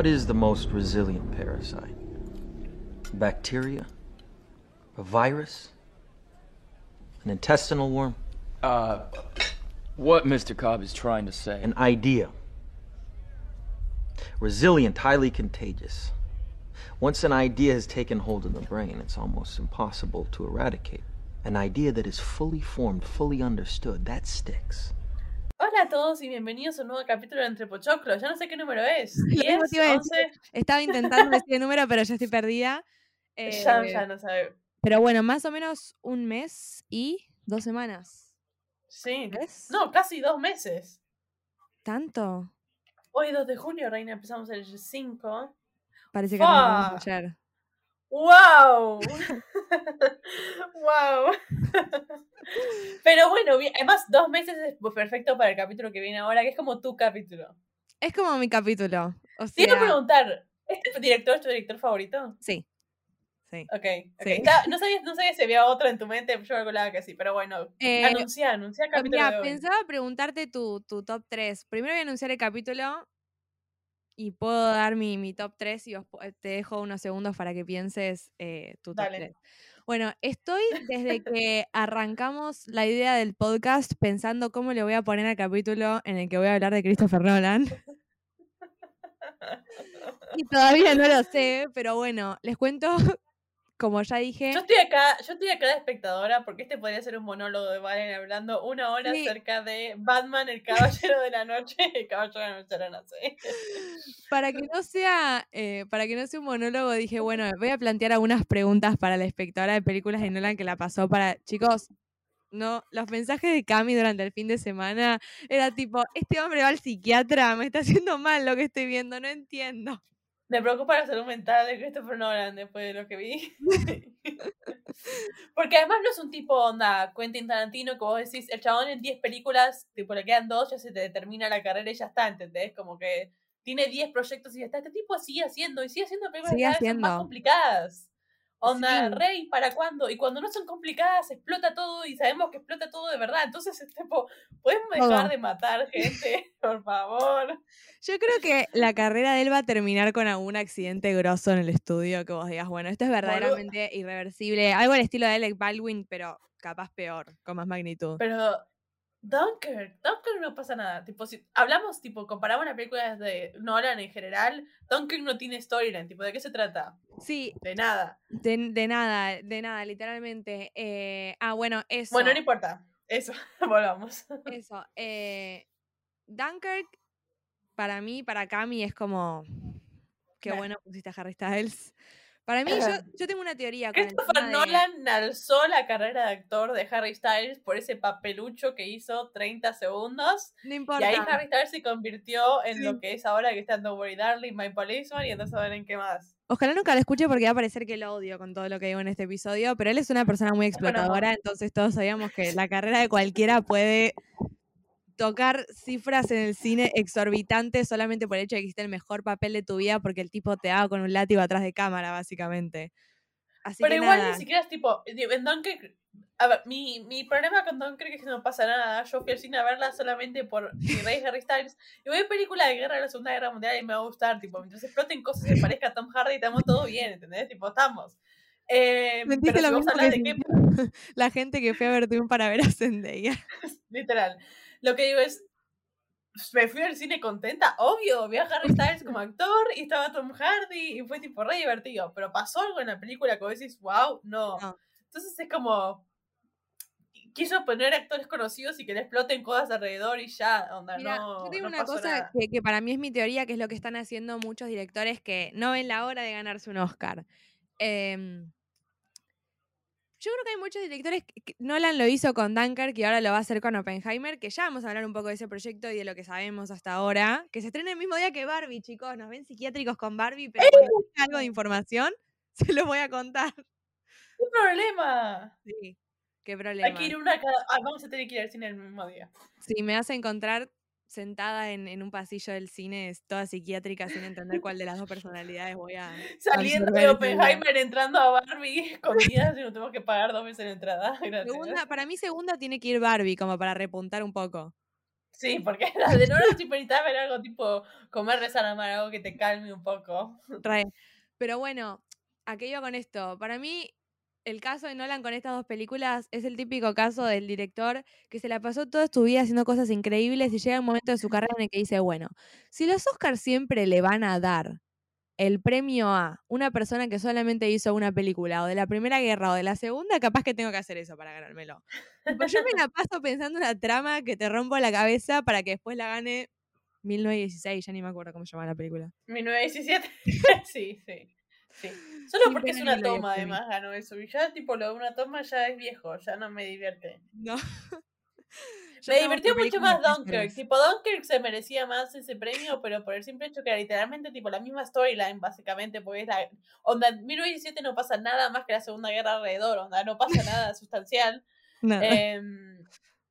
What is the most resilient parasite? Bacteria? A virus? An intestinal worm? Uh, what Mr. Cobb is trying to say. An idea. Resilient, highly contagious. Once an idea has taken hold in the brain, it's almost impossible to eradicate. An idea that is fully formed, fully understood, that sticks. Hola a todos y bienvenidos a un nuevo capítulo de Entre Pochoclos. Ya no sé qué número es. Lo mismo te iba a decir. 11. Estaba intentando decir el número, pero ya estoy perdida. Ya, Eh, ya no sabe. Pero bueno, más o menos un mes y dos semanas. Sí. ¿Ves? No, casi dos meses. ¿Tanto? Hoy 2 de junio, Reina, empezamos el 5. Parece que arrancamos Fuck. ayer. ¡Wow! ¡Wow! Pero bueno, además dos meses es perfecto para el capítulo que viene ahora, que es como tu capítulo. Es como mi capítulo. O sea, preguntar, ¿este director es tu director favorito? sí. Sí. Ok, ok. Sí. Estaba- no, sabía, no sabía si había otro en tu mente, yo acordaba que sí, pero bueno, Eh, anuncia, anuncia el capítulo Mira, de hoy. pensaba preguntarte tu, tu top 3. Primero voy a anunciar el capítulo y puedo dar mi, mi top 3 y os po- te dejo unos segundos para que pienses eh, tu top Dale. 3. Bueno, estoy desde que arrancamos la idea del podcast pensando cómo le voy a poner al capítulo en el que voy a hablar de Christopher Nolan. Y todavía no lo sé, pero bueno, les cuento, como ya dije, Yo estoy acá, yo estoy acá de espectadora porque este podría ser un monólogo de Valen hablando una hora Sí. acerca de Batman, el caballero de la noche, el caballero de la noche de la noche. para que no sea, eh, para que no sea un monólogo, dije, bueno, voy a plantear algunas preguntas para la espectadora de películas de Nolan que la pasó para, chicos, no, los mensajes de Cami durante el fin de semana era tipo, este hombre va al psiquiatra, me está haciendo mal lo que estoy viendo, no entiendo. Me preocupa la salud mental de Christopher Nolan después de lo que vi. Porque además no es un tipo onda Quentin Tarantino que vos decís, el chabón en 10 películas, tipo le quedan dos, ya se te termina la carrera y ya está, ¿entendés? Como que tiene 10 proyectos y ya está. Este tipo sigue haciendo y sigue haciendo películas Sigue vez son más haciendo. complicadas. Onda, Sí. rey, ¿para cuándo? Y cuando no son complicadas, explota todo y sabemos que explota todo de verdad. Entonces, es tipo, ¿podemos dejar de matar gente? Por favor. Yo creo que la carrera de él va a terminar con algún accidente grosso en el estudio que vos digas, bueno, esto es verdaderamente irreversible, algo al estilo de Alec Baldwin, pero capaz peor, con más magnitud. Pero Dunkirk, Dunkirk no pasa nada. Tipo, si hablamos, tipo, comparamos las películas de Nolan en general, Dunkirk no tiene storyline. Tipo, ¿de qué se trata? Sí, De nada. De, de nada, de nada, literalmente. Eh, ah, bueno, eso. Bueno, no importa. Eso, volvamos. Eso. eh, Dunkirk, para mí, para Cami, es como. Qué Meh. bueno pusiste a Harry Styles. Para mí, yo, yo tengo una teoría con el Christopher tema de- Nolan alzó la carrera de actor de Harry Styles por ese papelucho que hizo 30 segundos. No Y importa. ahí Harry Styles se convirtió en Sí. lo que es ahora que está en Don't Worry Darling, My Policeman, y entonces a ver en qué más. Ojalá nunca lo escuche porque va a parecer que lo odio con todo lo que digo en este episodio, pero él es una persona muy explotadora, entonces todos sabíamos que la carrera de cualquiera puede tocar cifras en el cine exorbitantes solamente por el hecho de que hiciste el mejor papel de tu vida porque el tipo te daba con un látigo atrás de cámara, básicamente. Así Pero que igual nada. ni siquiera es tipo, digo, en Dunkirk, a ver, mi, mi problema con Dunkirk es que no pasa nada. Yo fui al cine a verla solamente por mi rey Harry Styles. Y voy a película de guerra de la Segunda Guerra Mundial y me va a gustar. Tipo, mientras exploten cosas y parezca Tom Hardy, estamos todo bien, ¿entendés? Tipo, estamos. Eh, pero si lo mismo que de qué, sintió la gente que fue a ver Dune para ver a Zendaya. literal, lo que digo es, me fui al cine contenta, obvio, vi a Harry Styles como actor y estaba Tom Hardy y fue tipo re divertido, pero pasó algo en la película que vos decís, wow, no. No. Entonces es como, quiso poner actores conocidos y que le exploten cosas alrededor y ya, onda, Mira, no, yo tengo no una cosa que, que para mí es mi teoría, que es lo que están haciendo muchos directores que no ven la hora de ganarse un Oscar. Em, yo creo que hay muchos directores, que, Nolan lo hizo con Dunkirk y ahora lo va a hacer con Oppenheimer, que ya vamos a hablar un poco de ese proyecto y de lo que sabemos hasta ahora, que se estrena el mismo día que Barbie, chicos, nos ven psiquiátricos con Barbie, pero cuando tenga algo de información, se los voy a contar. ¿Qué problema? Sí, qué problema. Hay que ir una cada... ah, vamos a tener que ir al cine el mismo día. Si me vas a encontrar sentada en, en un pasillo del cine, toda psiquiátrica, sin entender cuál de las dos personalidades voy a. Saliendo de. Oppenheimer, entrando a Barbie, escondidas y no tenemos que pagar dos veces la entrada. Gracias. Segunda, para mí, segunda tiene que ir Barbie, como para repuntar un poco. Sí, porque las de Nolan siempre necesitas ver algo tipo comer, rezar, amar, algo que te calme un poco. Re. Pero bueno, ¿a qué iba con esto? Para mí, el caso de Nolan con estas dos películas es el típico caso del director que se la pasó toda su vida haciendo cosas increíbles y llega un momento de su carrera en el que dice, bueno, si los Oscars siempre le van a dar el premio a una persona que solamente hizo una película o de la Primera Guerra o de la Segunda, capaz que tengo que hacer eso para ganármelo. Pues yo me la paso pensando una trama que te rompo la cabeza para que después la gane 1916, ya ni me acuerdo cómo se llama la película. 1917. sí, sí. Sí. Solo porque es una toma, además, ganó eso. Y ya, tipo, lo de una toma ya es viejo, ya no me divierte. No. me divirtió mucho más Dunkirk. Tipo, Dunkirk se merecía más ese premio, pero por el simple hecho que era literalmente, tipo, la misma storyline, básicamente, porque es la... Onda, en 1917 no pasa nada más que la Segunda Guerra alrededor, onda, no pasa nada sustancial. Nada. Em,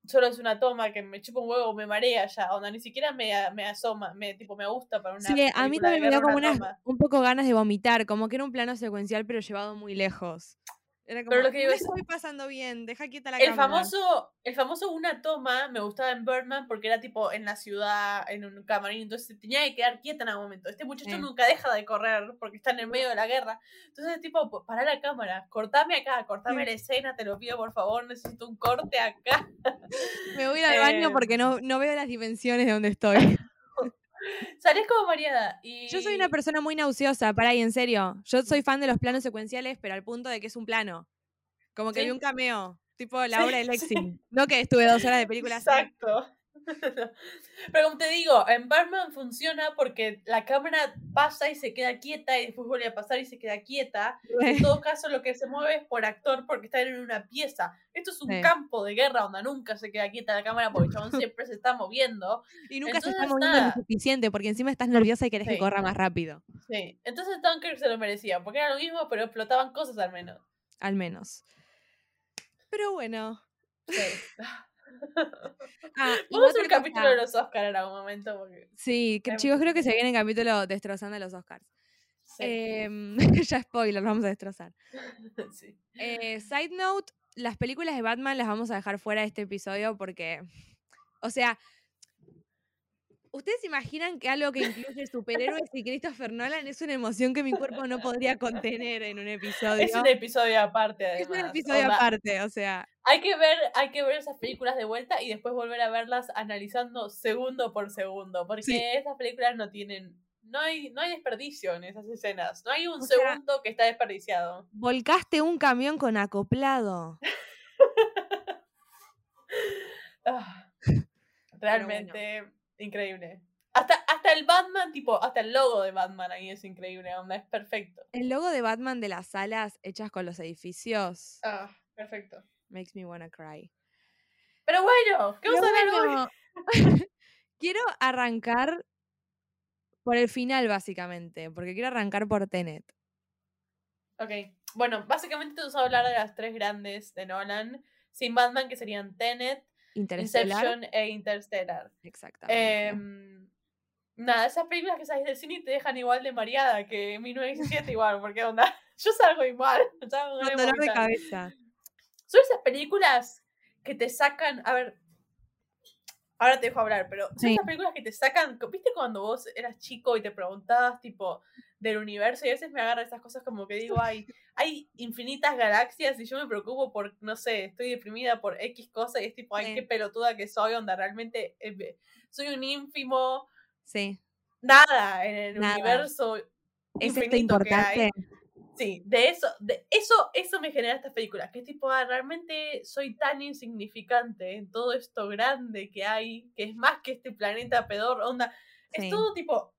solo es una toma que me chupa un huevo, me marea ya, onda, ni siquiera me, me asoma, me, tipo, me gusta para una Sí, a mí también me dio guerra como una unas, un poco ganas de vomitar, como que era un plano secuencial pero llevado muy lejos. Era como, Pero lo que es- estoy pasando bien, deja quieta la El cámara. famoso, el famoso una toma me gustaba en Birdman porque era tipo en la ciudad, en un camarín, entonces tenía que quedar quieta en algún momento. Este muchacho Sí. nunca deja de correr porque está en el medio de la guerra. Entonces, tipo, "Pa- pará la cámara, cortame acá, cortame Sí. la escena, te lo pido por favor, necesito un corte acá. Me voy a ir al baño Em. porque no, no veo las dimensiones de donde estoy. Salís como mareada. Y... Yo soy una persona muy nauseosa, para y en serio. Yo soy fan de los planos secuenciales, pero al punto de que es un plano. Como que Sí. vi un cameo, tipo la Sí, obra de sí. Lexi. No que estuve dos horas de película así. Pero como te digo, en Batman funciona porque la cámara pasa y se queda quieta y después vuelve a pasar y se queda quieta. En todo caso, lo que se mueve es por actor porque están en una pieza. Esto es un Sí. campo de guerra donde nunca se queda quieta la cámara porque el chabón siempre se está moviendo. Y nunca se está Entonces, moviendo lo nada. suficiente porque encima estás nerviosa y querés que Sí. corra más rápido. Sí. Entonces Dunkirk se lo merecía porque era lo mismo, pero explotaban cosas al menos. Al menos. Pero bueno. Sí. Ah, Vamos a un capítulo cosa. de los Oscar en algún momento porque. Sí, que, chicos, creo que se viene el capítulo destrozando los Oscars. Sí. Em, ya spoiler, vamos a destrozar. sí. Eh, side note, las películas de Batman las vamos a dejar fuera de este episodio porque, o sea, ¿ustedes imaginan que algo que incluye superhéroes y Christopher Nolan es una emoción que mi cuerpo no podría contener en un episodio? Es un episodio aparte, Es además. un episodio Onda, aparte, o sea, Hay que ver, hay que ver esas películas de vuelta y después volver a verlas analizando segundo por segundo, porque Sí. esas películas no tienen, no hay, no hay desperdicio en esas escenas, no hay un O sea- segundo que está desperdiciado. volcaste un camión con acoplado. Ah, realmente increíble. Hasta, hasta el Batman, tipo, hasta el logo de Batman ahí es increíble, onda, es perfecto. El logo de Batman de las salas hechas con los edificios Ah, perfecto. makes me wanna cry. Pero bueno, ¿qué vamos a ver hoy? quiero arrancar por el final, básicamente, porque quiero arrancar por Tenet. Ok, bueno, básicamente te vamos a hablar de las tres grandes de Nolan, sin Batman, que serían Tenet. Inception e Interstellar. Exactamente. Em, nada, esas películas que salís del cine y te dejan igual de mareada que 1917 igual, porque onda, yo salgo igual. salgo dolor de cabeza. Son esas películas que te sacan, a ver, ahora te dejo hablar, pero son Sí. esas películas que te sacan, ¿viste cuando vos eras chico y te preguntabas tipo del universo y a veces me agarran esas cosas como que digo, hay, hay infinitas galaxias y yo me preocupo por, no sé, estoy deprimida por X cosa y es tipo, ay, Sí. qué pelotuda que soy, onda, realmente eh, soy un ínfimo, Sí. nada en el Nada. universo ¿Es esto infinito que hay. importante? Sí, de eso, de eso, eso me genera estas películas, que es tipo, ah, realmente soy tan insignificante en todo esto grande que hay, que es más que este planeta pedor, onda, Sí. es todo tipo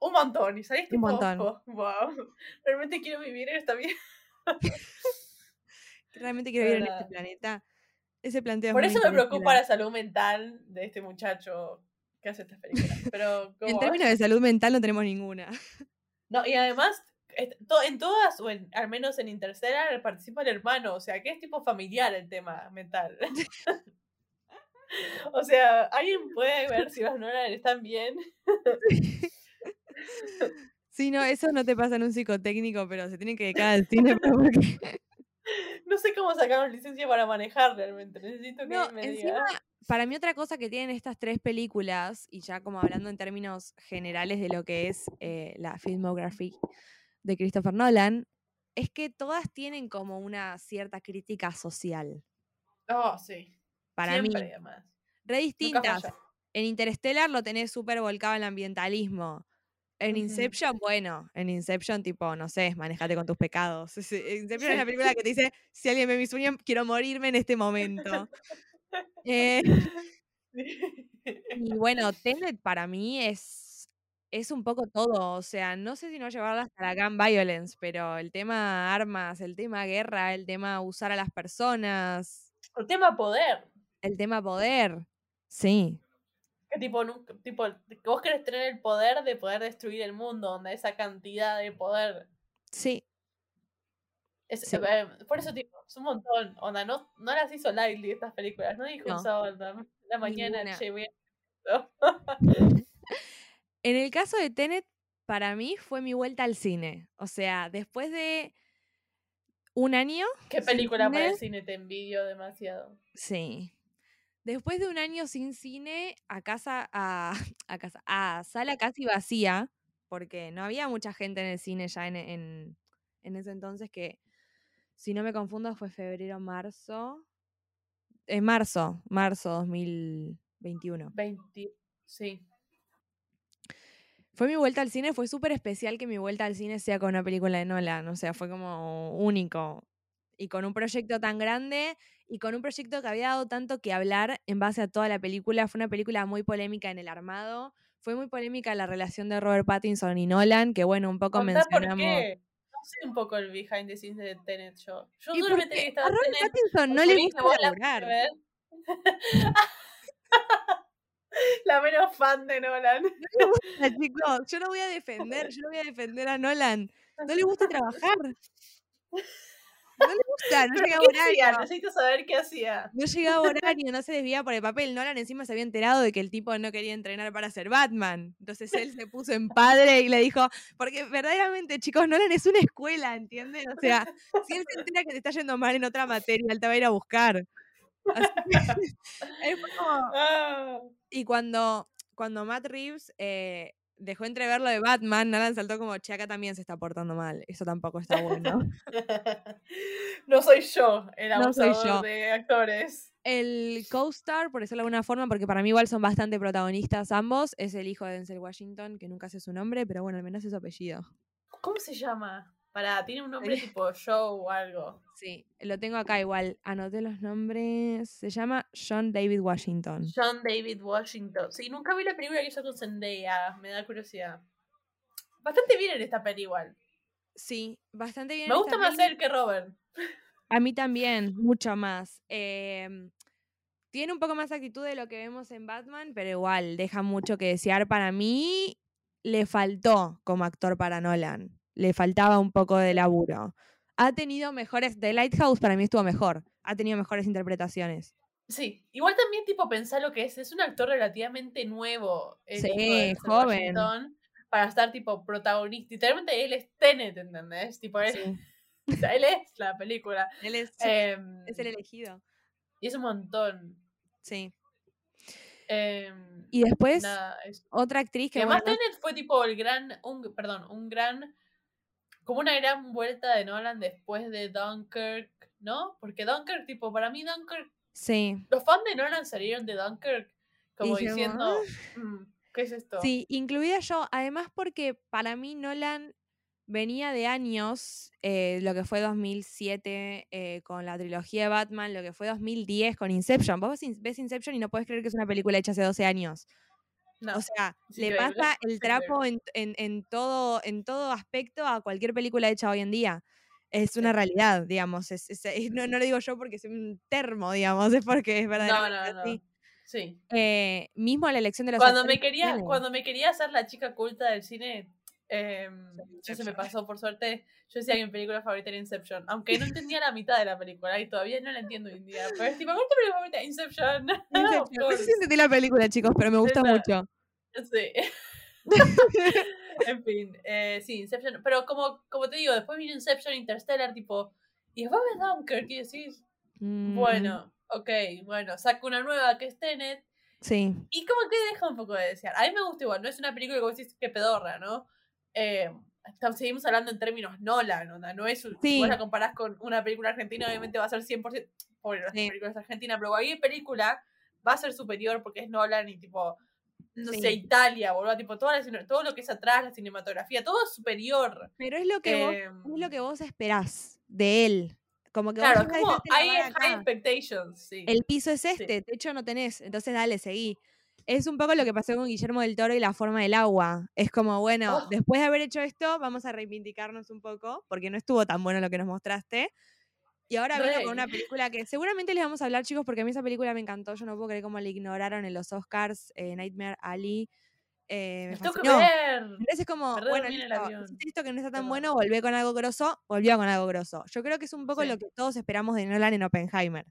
un montón, y salís Un tipo, montón. "Oh, wow, realmente quiero vivir en esta vida. Realmente quiero vivir en este planeta. Ese planteo Por eso me preocupa la salud mental de este muchacho que hace estas películas. Pero En términos de salud mental no tenemos ninguna. no, y además, en todas, o en, al menos en Interstellar, participa el hermano, o sea, que es tipo familiar el tema mental. o sea, alguien puede ver si los Nolan están bien. Sí, no, eso no te pasa en un psicotécnico, pero se tienen que dedicar al cine porque... No sé cómo sacaron licencia para manejar realmente. Necesito que No, me encima, diga. para mí otra cosa que tienen estas tres películas, y ya como hablando en términos generales de lo que es eh, la filmography de Christopher Nolan, es que todas tienen como una cierta crítica social. Oh, sí. Para Siempre, mí, además. re distintas. En Interstellar lo tenés súper volcado en el ambientalismo. En. Inception, bueno, en Inception, tipo, no sé, manejate con tus pecados. Es- Inception es la película que te dice, si alguien ve mi sueño, quiero morirme en este momento. Eh, y bueno, Tenet para mí es, es un poco todo. O sea, no sé si no llevarla hasta la gun violence, pero el tema armas, el tema guerra, el tema usar a las personas, El tema poder. el tema poder. Sí. Que tipo, tipo, que vos querés tener el poder de poder destruir el mundo, donde esa cantidad de poder. Sí, Es, Sí. eh, por eso, tipo, es un montón. Onda, no, no las hizo Lively estas películas. No dijo No. en la mañana, che, voy a- esto". En el caso de Tenet, para mí fue mi vuelta al cine. O sea, después de un año, ¿Qué película para el cine te envidio demasiado? Sí. Después de un año sin cine, a casa, a, a casa, a sala casi vacía, porque no había mucha gente en el cine ya en, en, en ese entonces que, si no me confundo, fue febrero, marzo. En marzo, marzo 2021. 20. Sí. Fue mi vuelta al cine, fue súper especial que mi vuelta al cine sea con una película de Nolan, o sea, fue como único. Y con un proyecto tan grande y con un proyecto que había dado tanto que hablar en base a toda la película. Fue una película muy polémica en el armado. Fue muy polémica la relación de Robert Pattinson y Nolan, que bueno, un poco Contá por mencionamos. qué. No sé un poco el behind the scenes de Tenet yo. Yo ¿Y solo por me enteré qué? que estaba A Robert Tenet Pattinson no le gusta laburar. la menos fan de Nolan. No gusta, chicos. Yo lo voy a defender, yo lo voy a defender a Nolan. No le gusta trabajar. No le gusta, no ¿Pero llega a qué hacía? horario. Necesito saber qué hacía. No llegaba a horario, no se desvía por el papel. Nolan encima se había enterado de que el tipo no quería entrenar para ser Batman. Entonces él se puso en padre y le dijo, porque verdaderamente, chicos, Nolan es una escuela, ¿entienden? O sea, si él se entera que te está yendo mal en otra materia, él te va a ir a buscar. Así es como- Ah. Y cuando, cuando Matt Reeves eh, dejó entrever lo de Batman, Nolan saltó como, che, acá también se está portando mal. Eso tampoco está bueno. no soy yo el No soy abusador yo. de actores. El co-star, por decirlo de alguna forma, porque para mí igual son bastante protagonistas ambos, es el hijo de Denzel Washington, que nunca sé su nombre, pero bueno, al menos es su apellido. ¿Cómo se llama? Pará, tiene un nombre tipo Joe o algo. Sí, lo tengo acá igual. Anoté los nombres. Se llama John David Washington. John David Washington. Sí, nunca vi la película que hizo con Zendaya. Me da curiosidad. Bastante bien en esta peli igual. Sí, bastante bien. Me esta gusta más él que Robert. A mí también, mucho más. Em, tiene un poco más actitud de lo que vemos en Batman, pero igual, deja mucho que desear. Para mí, le faltó como actor para Nolan. Le faltaba un poco de laburo. Ha tenido mejores. The Lighthouse para mí estuvo mejor. Ha tenido mejores interpretaciones. Sí, igual también tipo pensar lo que es, es un actor relativamente nuevo. el Sí, joven. Washington, para estar tipo protagonista. Literalmente él es Tenet, ¿entendés? Tipo, él, o sea, él es la película. Él es, Em, es el elegido. y es un montón. Sí. Em, Y después, nada, es- otra actriz que que. además bueno, Tenet fue tipo el gran, un, perdón, un gran, como una gran vuelta de Nolan después de Dunkirk, ¿no? Porque Dunkirk, tipo, para mí Dunkirk, sí. los fans de Nolan salieron de Dunkirk como Dijimos, diciendo, "Mm, ¿qué es esto? Sí, incluida yo. Además, porque para mí Nolan venía de años, eh, lo que fue 2007 eh, con la trilogía de Batman, lo que fue 2010 con Inception. Vos ves Inception y no puedes creer que es una película hecha hace 12 años. No, O sea, es le pasa el trapo en, en- en todo, en todo aspecto a cualquier película hecha hoy en día. Es una Sí. realidad, digamos. es- es- es- no, no lo digo yo porque soy un termo, digamos, es porque es no, verdaderamente no, no. Sí. Eh, mismo la elección de los Cuando me que quería, cuando me quería hacer la chica culta del cine, em, yo se me pasó por suerte. Yo decía que mi película favorita era Inception, aunque no entendía la mitad de la película y todavía no la entiendo hoy en día. Pero es tipo, ¿cuál es tu película favorita? Inception. No sé si entendí la película, chicos, pero me gusta mucho. Sí. en fin, eh, sí, Inception. Pero como, como te digo, después vino Inception, Interstellar, tipo. Y después ves Dunkirk y decís, Mm, bueno, ok, bueno, saca una nueva que es Tenet. Sí. Y como que deja un poco de desear. A mí me gusta igual, no es una película que vos decís que pedorra, ¿no? Eh, seguimos hablando en términos Nolan, onda, no es un- Si vos la comparás con una película argentina, obviamente va a ser 100%. Por las Sí. películas argentinas, pero cualquier película va a ser superior porque es Nolan y tipo. No Sí. sé, Italia, boludo, tipo, toda la todo lo que es atrás, la cinematografía, todo es superior. Pero es lo que vos, Em, es lo que vos esperás de él. Como que Claro, vos como hay high expectations, sí. El piso es este, techo no tenés, entonces dale, seguí. Es un poco lo que pasó con Guillermo del Toro y la forma del agua. Es como, bueno, Oh. después de haber hecho esto, vamos a reivindicarnos un poco, porque no estuvo tan bueno lo que nos mostraste. Y ahora vino con una película que seguramente les vamos a hablar, chicos, porque a mí esa película me encantó. Yo no puedo creer cómo le ignoraron en los Oscars, eh, Nightmare Alley. eh, me Los tengo que fascinó. ver. Entonces es como, bueno, listo, que no está tan Perdón. bueno, volvé con algo grosso, volvió con algo grosso. Yo creo que es un poco Sí. lo que todos esperamos de Nolan en Oppenheimer.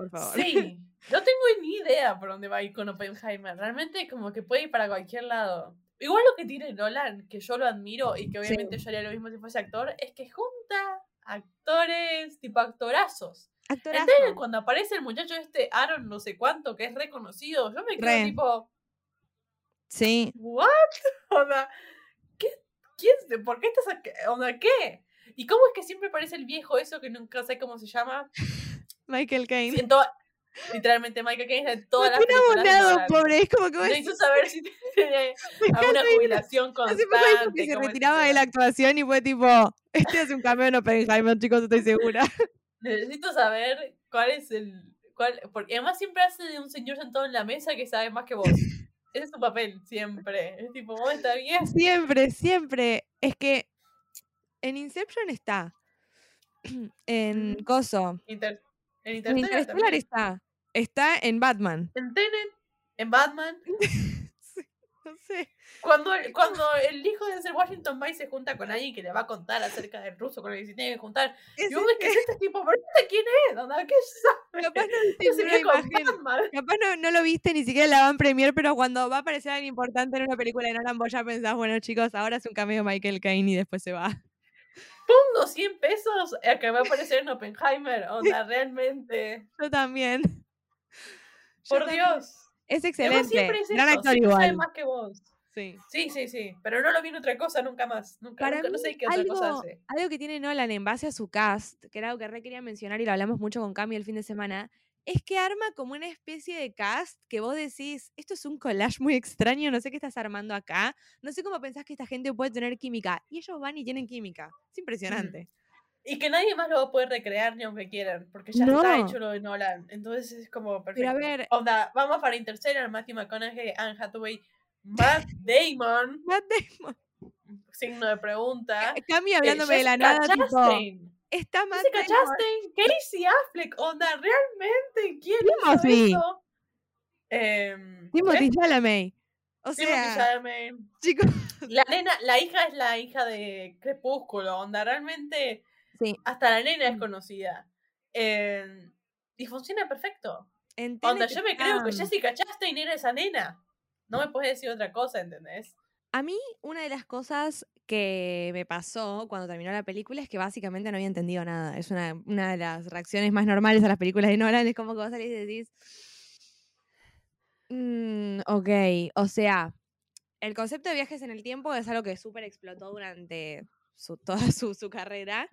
Por favor. Sí, no tengo ni idea por dónde va a ir con Oppenheimer. Realmente como que puede ir para cualquier lado. Igual lo que tiene Nolan, que yo lo admiro y que obviamente yo haría lo mismo si fuese actor, es que junta actores, tipo actorazos. Actorazo. ¿Entienden? Cuando aparece el muchacho este Aaron no sé cuánto, que es reconocido, yo me quedo Re. tipo, Sí. ¿what? Onda, ¿qué? ¿Quién? ¿Por qué estás aquí? Onda, ¿qué? ¿Y cómo es que siempre aparece el viejo eso que nunca sé cómo se llama? Michael Caine. Siento, literalmente Michael Caine en todas las películas abonado, pobre. Es como que vos Necesito saber si tiene Me alguna jubilación Hace poco dijo que constante. se retiraba de la actuación y fue tipo, este es un cameo en Oppenheimer, chicos, estoy segura. Necesito saber cuál es el. Cuál, porque además siempre hace de un señor sentado en la mesa que sabe más que vos. Ese es su papel, siempre. Es tipo, vos está bien. Siempre, siempre. Es que en Inception está. En. Coso. Inter- en En Interstellar también. está. Está en Batman. En Tenet, en Batman. No sé. Cuando, el- cuando el hijo de Denzel Washington va y se junta con alguien que le va a contar acerca del ruso con el que se tiene que juntar. Y vos ves que es este tipo, pero este quién es, ¿Onda? ¿qué sabe? Capaz no no, no lo viste ni siquiera en la van premier, pero cuando va a aparecer alguien importante en una película de Nolan, vos ya pensás, bueno chicos, ahora es un cameo Michael Caine y después se va. Pongo 100 pesos a que va a aparecer en Oppenheimer. Onda, realmente. Yo también. Yo Por también. Dios. Es excelente. es Gran eso, actor igual. más que vos. Sí. Sí, sí, sí. Pero no lo vi en otra cosa nunca más. Nunca, Para nunca, mí, no sé qué otra cosa hace. algo que tiene Nolan en base a su cast, que era algo que re quería mencionar y lo hablamos mucho con Cami el fin de semana, es que arma como una especie de cast que vos decís, esto es un collage muy extraño, no sé qué estás armando acá, no sé cómo pensás que esta gente puede tener química. Y ellos van y tienen química. Es impresionante. Y que nadie más lo va a poder recrear ni aunque quieran, porque ya No. está hecho lo de Nolan. Entonces es como perfecto. Pero a ver, Onda, vamos para Interstellar, Matthew McConaughey, Anne Hathaway, Matt Damon, Matt Damon. signo de pregunta. Cami eh, hablándome de la nada, tipo. Está Jessica Damon. Chastain, Casey Affleck, onda, realmente, ¿quién Timothy. hizo eso? Em, Timothy ¿eh? Chalamet. O Timothy sea, Chalamet. chicos, La nena, la hija es la hija de Crepúsculo, onda, realmente sí, hasta la nena es Mm. conocida. Em, y funciona perfecto. en Onda, yo me creo que Jessica Chastain era esa nena. No me puedes decir otra cosa, ¿entendés? A mí, una de las cosas que me pasó cuando terminó la película es que básicamente no había entendido nada. Es una, una de las reacciones más normales a las películas de Nolan. Es como que vos salís y decís. "Mm, ok, o sea, el concepto de viajes en el tiempo es algo que súper explotó durante su- toda su, su carrera.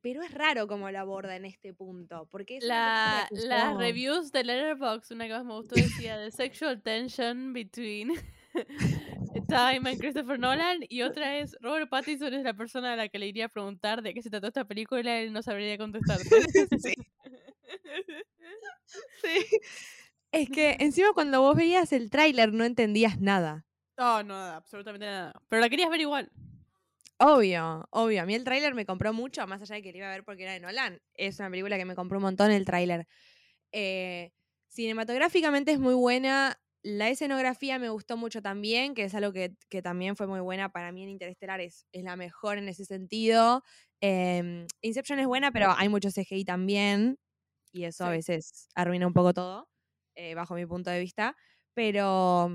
Pero es raro cómo lo aborda en este punto. Porque La, las reviews de Letterboxd, una que más me gustó, decía The Sexual Tension Between Time and Christopher Nolan. Y otra es Robert Pattinson es la persona a la que le iría a preguntar de qué se trató esta película y él no sabría contestarte. Sí. Sí. Es que encima cuando vos veías el tráiler no entendías nada. No, no, nada, absolutamente nada. Pero la querías ver igual. Obvio, obvio. A mí el tráiler me compró mucho, más allá de que lo iba a ver porque era de Nolan. Es una película que me compró un montón el tráiler. Eh, cinematográficamente es muy buena. La escenografía me gustó mucho también, que es algo que, que también fue muy buena para mí en Interestelar. Es, es la mejor en ese sentido. Em, Inception es buena, pero hay mucho CGI también. Y eso a veces arruina un poco todo, eh, bajo mi punto de vista. Pero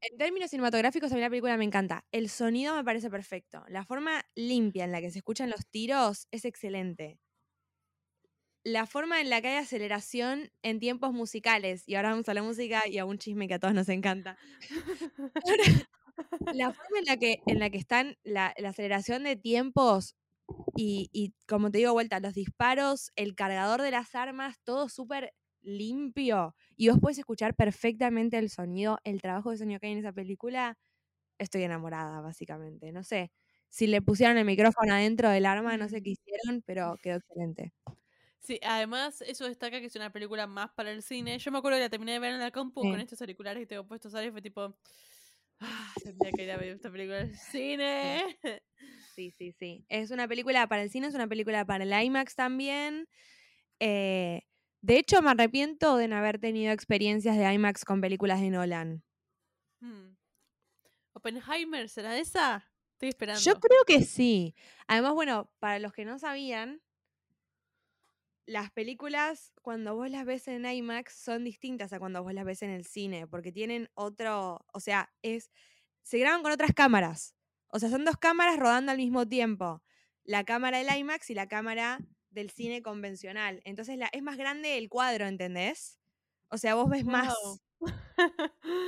En términos cinematográficos, a mí la película me encanta. El sonido me parece perfecto. La forma limpia en la que se escuchan los tiros es excelente. La forma en la que hay aceleración en tiempos musicales, y ahora vamos a la música y a un chisme que a todos nos encanta. Ahora, la forma en la que, en la que están la, la aceleración de tiempos y, y, como te digo, vuelta, los disparos, el cargador de las armas, todo súper limpio. Y vos puedes escuchar perfectamente el sonido, el trabajo de sonido que hay en esa película. Estoy enamorada, básicamente. No sé si le pusieron el micrófono adentro del arma, no sé qué hicieron, pero quedó excelente. Sí, además eso destaca que es una película más para el cine. Yo me acuerdo que la terminé de ver en la compu Sí. con estos auriculares que tengo puestos ahora y fue tipo... Ah, tendría que ir a ver esta película cine. Sí, sí, sí. Es una película para el cine, es una película para el IMAX también. Eh, de hecho, me arrepiento de no haber tenido experiencias de IMAX con películas de Nolan. Hmm. Oppenheimer, ¿será esa? Estoy esperando. Yo creo que sí. Además, bueno, para los que no sabían, las películas cuando vos las ves en IMAX son distintas a cuando vos las ves en el cine, porque tienen otro, o sea, es se graban con otras cámaras. O sea, son dos cámaras rodando al mismo tiempo. La cámara del IMAX y la cámara del cine convencional. Entonces la, es más grande el cuadro, ¿entendés? O sea, vos ves más.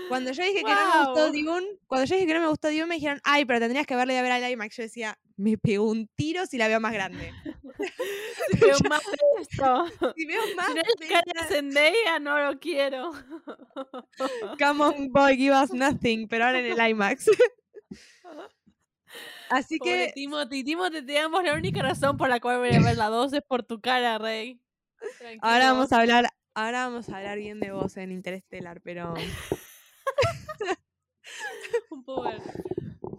Cuando yo dije que no me gustó. Dune, cuando yo dije que no me gustó Dune, me dijeron, ay, pero tendrías que verla y ver al IMAX. Yo decía, me pego un tiro si la veo más grande. Si veo más de esto. Si veo más, Si no de cara Zendaya, no lo quiero. come on boy, give us nothing, pero ahora en el IMAX. Así Pobre que, Timothy, Timothy, te damos la única razón por la cual voy a ver la 2 es por tu cara, Rey. ahora vamos a hablar, ahora vamos a hablar bien de vos en Interstellar, pero Un poder.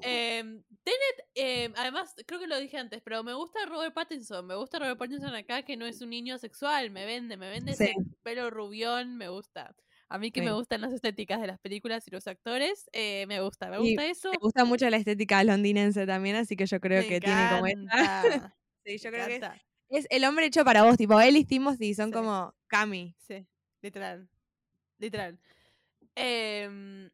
Em, Tenet, em, además, creo que lo dije antes, pero me gusta Robert Pattinson. Me gusta Robert Pattinson acá, que no es un niño sexual. Me vende, me vende Sí. ese pelo rubión, me gusta. A mí que me gustan las estéticas de las películas y los actores, eh, me gusta. Me Y gusta eso. me gusta mucho la estética londinense también, así que yo creo me que tiene como esta. Sí, yo me creo que es, es el hombre hecho para vos, tipo él y Timothy son Sí. como Cami. Sí, literal. Literal. Em,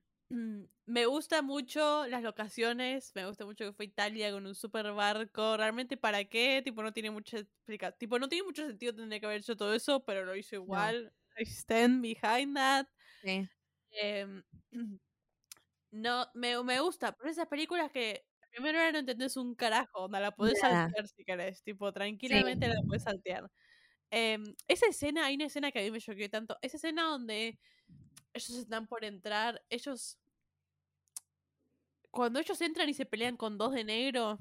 me gusta mucho las locaciones. Me gusta mucho que fue Italia con un super barco. Realmente, ¿para qué? Tipo, no tiene mucha explicación. Tipo, no tiene mucho sentido tener que haber hecho todo eso, pero lo hizo igual. I stand behind that. Sí. Em, no, me, me gusta. Pero esas películas que primero no entendés un carajo, onda, la podés Nada. saltear si querés. Tipo, tranquilamente la podés saltear. Em, esa escena, hay una escena que a mí me choqueó tanto. Esa escena donde ellos están por entrar, ellos. Cuando ellos entran y se pelean con dos de negro,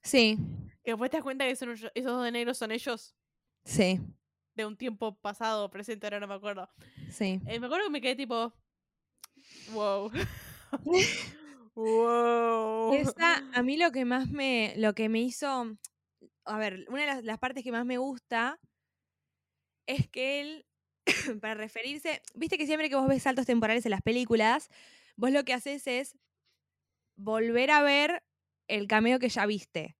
Sí, que después te das cuenta que son esos dos de negro son ellos sí, de un tiempo pasado presente, ahora no me acuerdo. sí. Eh, me acuerdo que me quedé tipo. Wow. wow. Esa, a mí lo que más me, lo que me hizo, a ver, una de las, las partes que más me gusta es que él, para referirse, viste que siempre que vos ves saltos temporales en las películas, vos lo que haces es volver a ver el cameo que ya viste.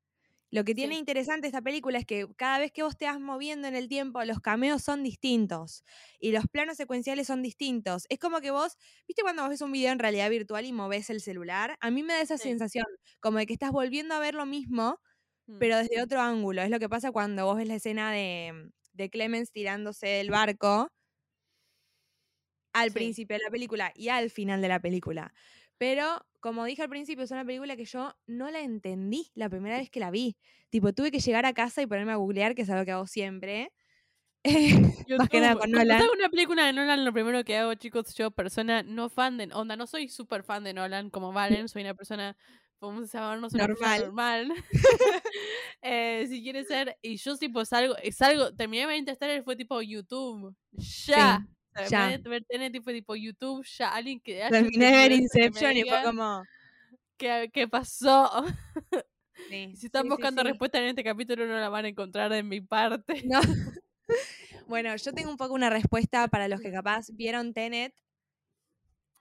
Lo que tiene Sí. interesante esta película es que cada vez que vos te vas moviendo en el tiempo, los cameos son distintos y los planos secuenciales son distintos. Es como que vos, ¿viste cuando vos ves un video en realidad virtual y movés el celular? A mí me da esa Sí. sensación, como de que estás volviendo a ver lo mismo, Mm. pero desde otro ángulo. Es lo que pasa cuando vos ves la escena de, de Clemens tirándose del barco al Sí. principio de la película y al final de la película. Pero, como dije al principio, es una película que yo no la entendí la primera vez que la vi. Tipo, tuve que llegar a casa y ponerme a googlear, que es algo que hago siempre. Más que nada YouTube. con Nolan. una película de Nolan, lo primero que hago, chicos, yo, persona no fan de. Onda, no soy súper fan de Nolan como Valen, soy una persona. Podemos llamarnos una Normal. normal. Eh, si quiere ser. Y yo, tipo, salgo. salgo terminé de Interstellar y fue tipo YouTube. Ya. Ya. Terminé de ver Tenet y fue tipo YouTube. Ya. Alguien que. Terminé de ver Inception y fue como. ¿Qué, qué pasó? sí, Si están sí, buscando sí. respuesta en este capítulo, no la van a encontrar de mi parte. No. bueno, yo tengo un poco una respuesta para los que capaz vieron Tenet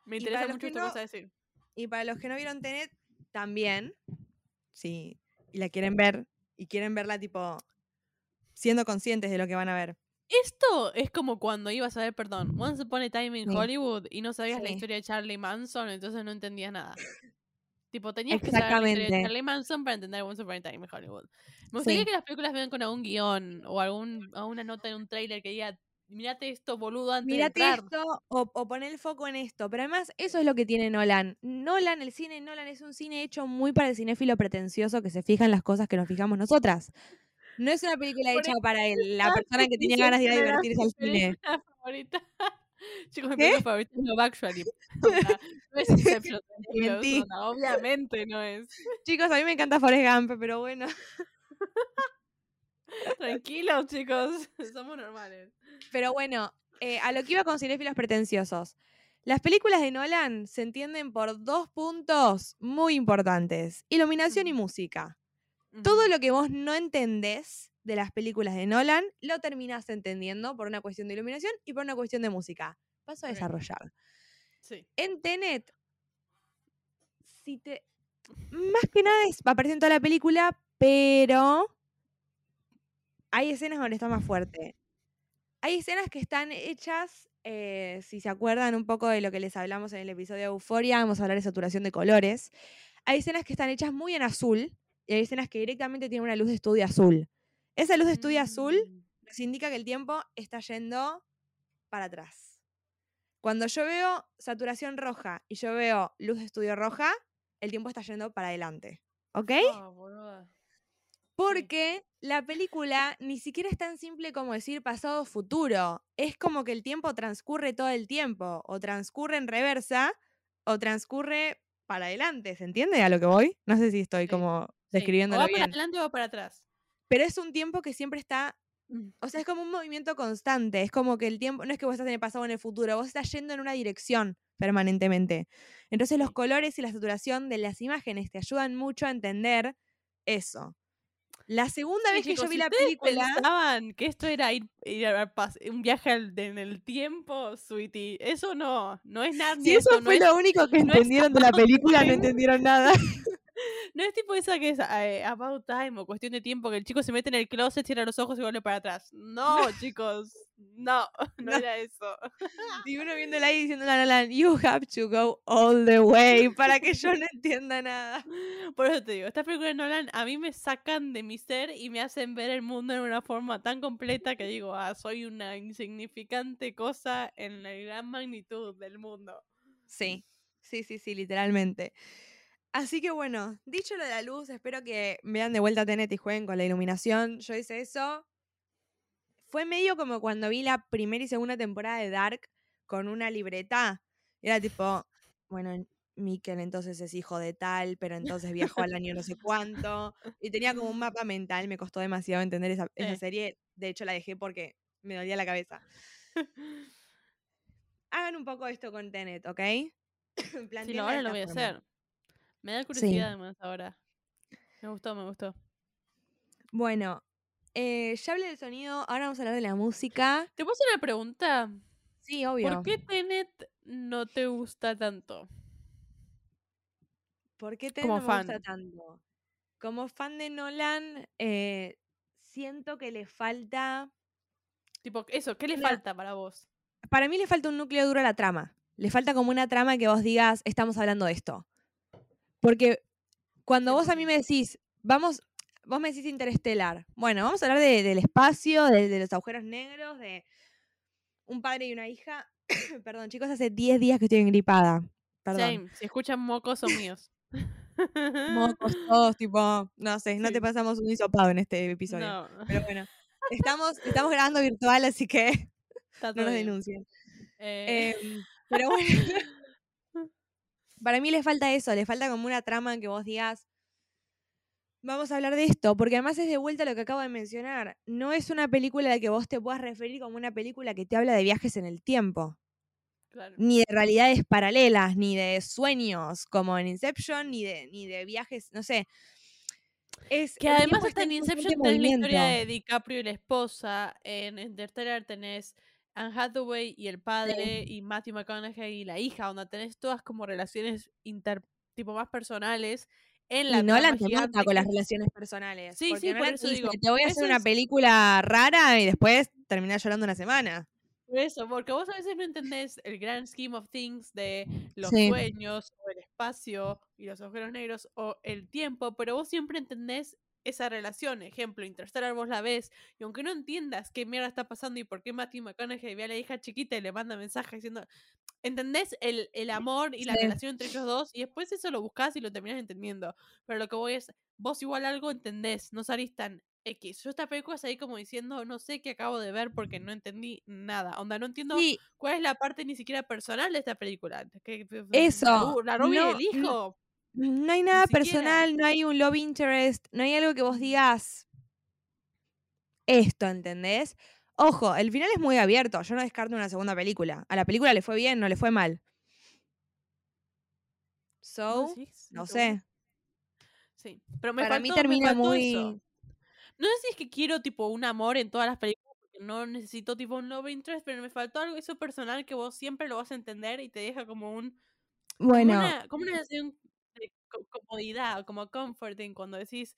Me interesa mucho esto que no- vas a decir. y para los que no vieron Tenet también. Sí, y la quieren ver y quieren verla tipo siendo conscientes de lo que van a ver. Esto es como cuando ibas a ver, perdón, Once Upon a Time in Sí. Hollywood y no sabías la historia de Charlie Manson, entonces no entendías nada. Tipo, tenías que saber la historia de Exactamente. Charlie Manson para entender Once Upon a Time in Hollywood. Me gustaría Sí. que las películas vengan con algún guion o algún, alguna nota en un trailer que diga, mirate esto, boludo, antes Mírate de entrar. esto o, o pon el foco en esto. Pero además, eso es lo que tiene Nolan. Nolan, el cine Nolan es un cine hecho muy para el cinéfilo pretencioso que se fija en las cosas que nos fijamos nosotras. No es una película hecha para el- la persona que tenía ganas de ir a divertirse al cine. favorita. Chicos, mi película favorita es Love Actually. Onda, No es Inception, Mentí. obviamente no es. Chicos, a mí me encanta Forrest Gump, pero bueno. Tranquilos, chicos. Somos normales. Pero bueno, eh, a lo que iba con cinéfilos pretenciosos. Las películas de Nolan se entienden por dos puntos muy importantes. Iluminación y Todo lo que vos no entendés de las películas de Nolan, lo terminás entendiendo por una cuestión de iluminación y por una cuestión de música. Paso a desarrollar. Sí. En Tenet, si te. Más que nada es, aparece en toda la película, pero hay escenas donde está más fuerte. Hay escenas que están hechas, eh, si se acuerdan un poco de lo que les hablamos en el episodio de Euforia, vamos a hablar de saturación de colores. Hay escenas que están hechas muy en azul y hay escenas que directamente tienen una luz de estudio azul. Esa luz de estudio azul Mm. nos indica que el tiempo está yendo para atrás. Cuando yo veo saturación roja y yo veo luz de estudio roja, el tiempo está yendo para adelante. ¿Ok? Ah. Porque la película ni siquiera es tan simple como decir pasado o futuro. Es como que el tiempo transcurre todo el tiempo. O transcurre en reversa o transcurre para adelante. ¿Se entiende a lo que voy? No sé si estoy Sí, como Sí, describiéndolo O va para bien. adelante o va para atrás. Pero es un tiempo que siempre está Mm. o sea, es como un movimiento constante. Es como que el tiempo, no es que vos estás en el pasado o en el futuro, vos estás yendo en una dirección permanentemente. Entonces, los Sí. colores y la saturación de las imágenes te ayudan mucho a entender eso. La segunda Sí, vez que chicos, yo vi si la película. pensaban que esto era ir, ir a un viaje al- en el tiempo, sweetie. Eso no, no es Narnia. Si eso no fue es, lo único que no entendieron de la película, no Time. entendieron nada. no es tipo esa que es eh, About Time o cuestión de tiempo que el chico se mete en el closet, cierra los ojos y vuelve para atrás. No, chicos, no, no, No. era eso. Y uno viéndola ahí diciendo a Nolan, you have to go all the way para que yo no entienda nada. Por eso te digo, estas películas de Nolan a mí me sacan de mi ser y me hacen ver el mundo de una forma tan completa que digo, ah, soy una insignificante cosa en la gran magnitud del mundo. Sí, sí, sí, sí, literalmente. Así que bueno, dicho lo de la luz, espero que vean de vuelta Tenet y jueguen con la iluminación. Yo hice eso. Fue medio como cuando vi la primera y segunda temporada de Dark con una libreta. Era tipo, bueno, Mikkel entonces es hijo de tal, pero entonces viajó al año no sé cuánto. Y tenía como un mapa mental, me costó demasiado entender esa, serie. De hecho, la dejé porque me dolía la cabeza. Hagan un poco esto con Tenet, ¿ok? Plantéenla lo, ahora lo voy a hacer. Me da curiosidad más ahora. Me gustó, me gustó. Bueno, eh, ya hablé del sonido, ahora vamos a hablar de la música. ¿Te puedo hacer una pregunta? Sí, obvio. ¿Por qué Tenet no te gusta tanto? ¿Por qué Tenet como no me gusta fan? tanto? Como fan de Nolan, eh, siento que le falta. Tipo, eso, ¿qué le Una- falta para vos? Para mí le falta un núcleo duro a la trama. Le falta como una trama que vos digas, estamos hablando de esto. Porque cuando vos a mí me decís, vamos, vos me decís interestelar. Bueno, vamos a hablar de- del espacio, de, de los agujeros negros, de un padre y una hija. Perdón, chicos, hace 10 días que estoy engripada. Perdón. Same, si escuchan mocos son míos. Mocos, todos, tipo, no sé, no te pasamos un hisopado en este episodio. No, Pero bueno, estamos, estamos grabando virtual, así que no nos denuncien. Eh, Em, pero bueno, para mí le falta eso, le falta como una trama en que vos digas, vamos a hablar de esto, porque además es de vuelta lo que acabo de mencionar. No es una película a la que vos te puedas referir como una película que te habla de viajes en el tiempo, claro. ni de realidades paralelas, ni de sueños como en Inception, ni de, ni de viajes, no sé. Es, Que además hasta en Inception tenés la historia de DiCaprio y la esposa, en Interstellar tenés Anne Hathaway y el padre, y Matthew McConaughey y la hija, donde tenés todas como relaciones inter, tipo más personales. en la Y Nolan te mata con las relaciones personales. Sí, sí, por eso digo, te voy a hacer una es- película rara y después terminás llorando una semana. Eso, porque vos a veces no entendés el grand scheme of things de los Sí. sueños, o el espacio y los agujeros negros, o el tiempo, pero vos siempre entendés esa relación. Ejemplo, Interstellar vos la ves, y aunque no entiendas qué mierda está pasando y por qué Matthew McConaughey ve a la hija chiquita y le manda mensajes diciendo. ¿Entendés el, el amor y la Sí. relación entre ellos dos? Y después eso lo buscás y lo terminás entendiendo. Pero lo que voy es, vos igual algo entendés, no salís tan X. Yo esta película salí como diciendo, no sé qué acabo de ver porque no entendí nada. Onda, no entiendo Sí, cuál es la parte ni siquiera personal de esta película. Que- Eso, La, ru- la rubia no- el hijo. no hay nada personal, no hay un love interest, no hay algo que vos digas esto, ¿entendés? Ojo, el final es muy abierto. Yo no descarto una segunda película. A la película le fue bien, no le fue mal. ¿Vos So, no ¿La sé. Sí, pero me Para mí faltó- me termina faltó muy- eso. No sé si es que quiero tipo un amor en todas las películas, porque no necesito tipo un love interest, pero me faltó algo eso personal que vos siempre lo vas a entender y te deja como un como Bueno, una, como una sensación de co- comodidad, como comforting cuando decís,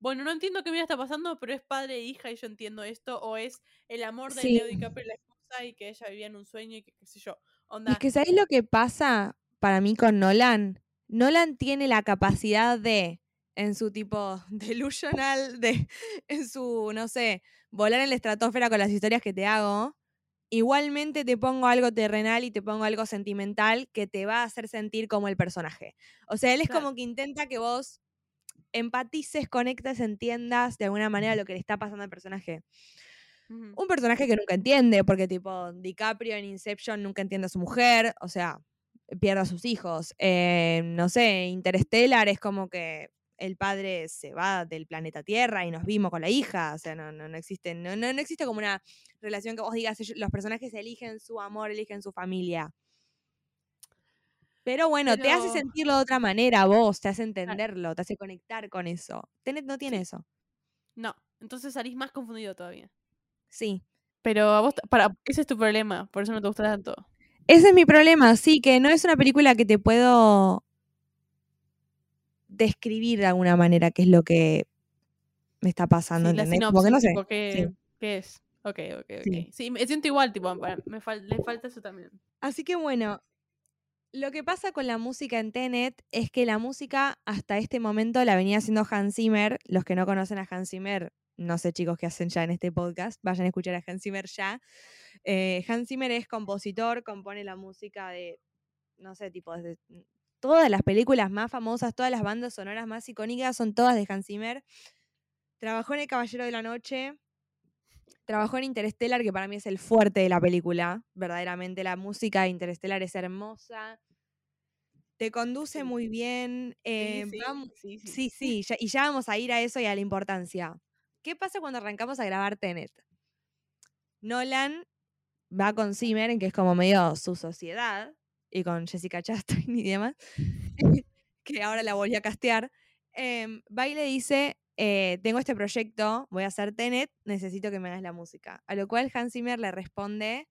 bueno, no entiendo qué me está pasando, pero es padre e hija y yo entiendo esto, o es el amor de Sí. Leo DiCaprio y la esposa y que ella vivía en un sueño y que qué sé yo. Onda, es que ¿sabés lo que pasa para mí con Nolan? Nolan tiene la capacidad de, en su tipo delusional, de, en su, no sé, volar en la estratosfera con las historias que te hago, igualmente te pongo algo terrenal y te pongo algo sentimental que te va a hacer sentir como el personaje. O sea, él es Claro. como que intenta que vos empatices, conectes, entiendas de alguna manera lo que le está pasando al personaje. Un personaje que nunca entiende, porque tipo DiCaprio en Inception nunca entiende a su mujer, o sea, pierde a sus hijos. Eh, no sé, Interstellar es como que el padre se va del planeta Tierra y nos vimos con la hija, o sea, no, no, no existe, no, no, no existe como una relación que vos digas, los personajes eligen su amor, eligen su familia. Pero bueno, te hace sentirlo de otra manera vos, te hace entenderlo, te hace conectar con eso. Tenet no tiene eso. No, entonces salís más confundido todavía. Sí. Pero a vos, para, ese es tu problema, por eso no te gusta tanto. Ese es mi problema, sí, que no es una película que te puedo describir de alguna manera qué es lo que me está pasando, Sí, la ¿entendés? Como que sinopsis, no sé. tipo, ¿qué, sí. qué es? Ok, ok, ok. Sí. Sí, me siento igual, tipo, me fal- le falta eso también. Así que bueno, lo que pasa con la música en Tenet es que la música hasta este momento la venía haciendo Hans Zimmer. Los que no conocen a Hans Zimmer, no sé chicos qué hacen ya en este podcast, vayan a escuchar a Hans Zimmer ya. Eh, Hans Zimmer es compositor, compone la música de, no sé, tipo, desde todas las películas más famosas, todas las bandas sonoras más icónicas son todas de Hans Zimmer. Trabajó en El Caballero de la Noche, trabajó en Interstellar, que para mí es el fuerte de la película. Verdaderamente la música de Interstellar es hermosa. Te conduce muy bien. eh, sí, vam- sí, sí. sí, sí, ya- y ya vamos a ir a eso y a la importancia. ¿Qué pasa cuando arrancamos a grabar Tenet? Nolan va con Zimmer, que es como medio su sociedad, y con Jessica Chastain y demás, que ahora la volví a castear. em, va y le dice: eh, Tengo este proyecto, voy a hacer Tenet, necesito que me hagas la música. A lo cual Hans Zimmer le responde: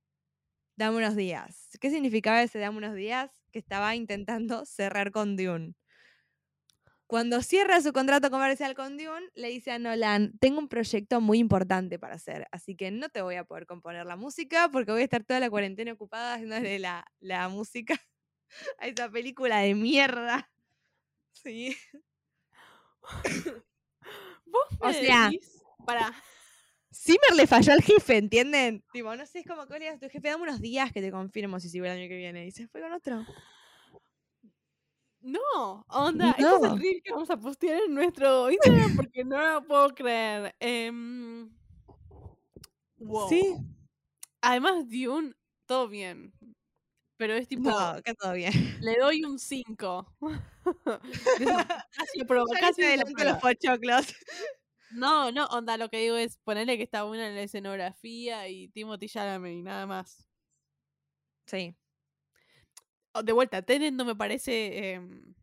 Dame unos días. ¿Qué significaba ese dame unos días? Que estaba intentando cerrar con Dune. Cuando cierra su contrato comercial con Dune, le dice a Nolan, tengo un proyecto muy importante para hacer, así que no te voy a poder componer la música porque voy a estar toda la cuarentena ocupada haciéndole la, la música a esa película de mierda. Sí. Vos O me sea- decís, para, Zimmer le falló al jefe, ¿entienden? Tipo, no sé, es como que le digas a tu jefe, dame unos días que te confirmo si sigo el año que viene. Y se fue con otro. No, onda, este es No. el reel que vamos a postear en nuestro Instagram porque no lo puedo creer. Em, wow. Sí. Además, Dune, todo bien. Pero es tipo, No, que todo bien. le doy un 5. casi se adelantó los pochoclos. No, no, onda, lo que digo es ponerle que está buena en la escenografía y Timothy Chalamet y nada más. Sí. De vuelta, Tenet no me parece. em,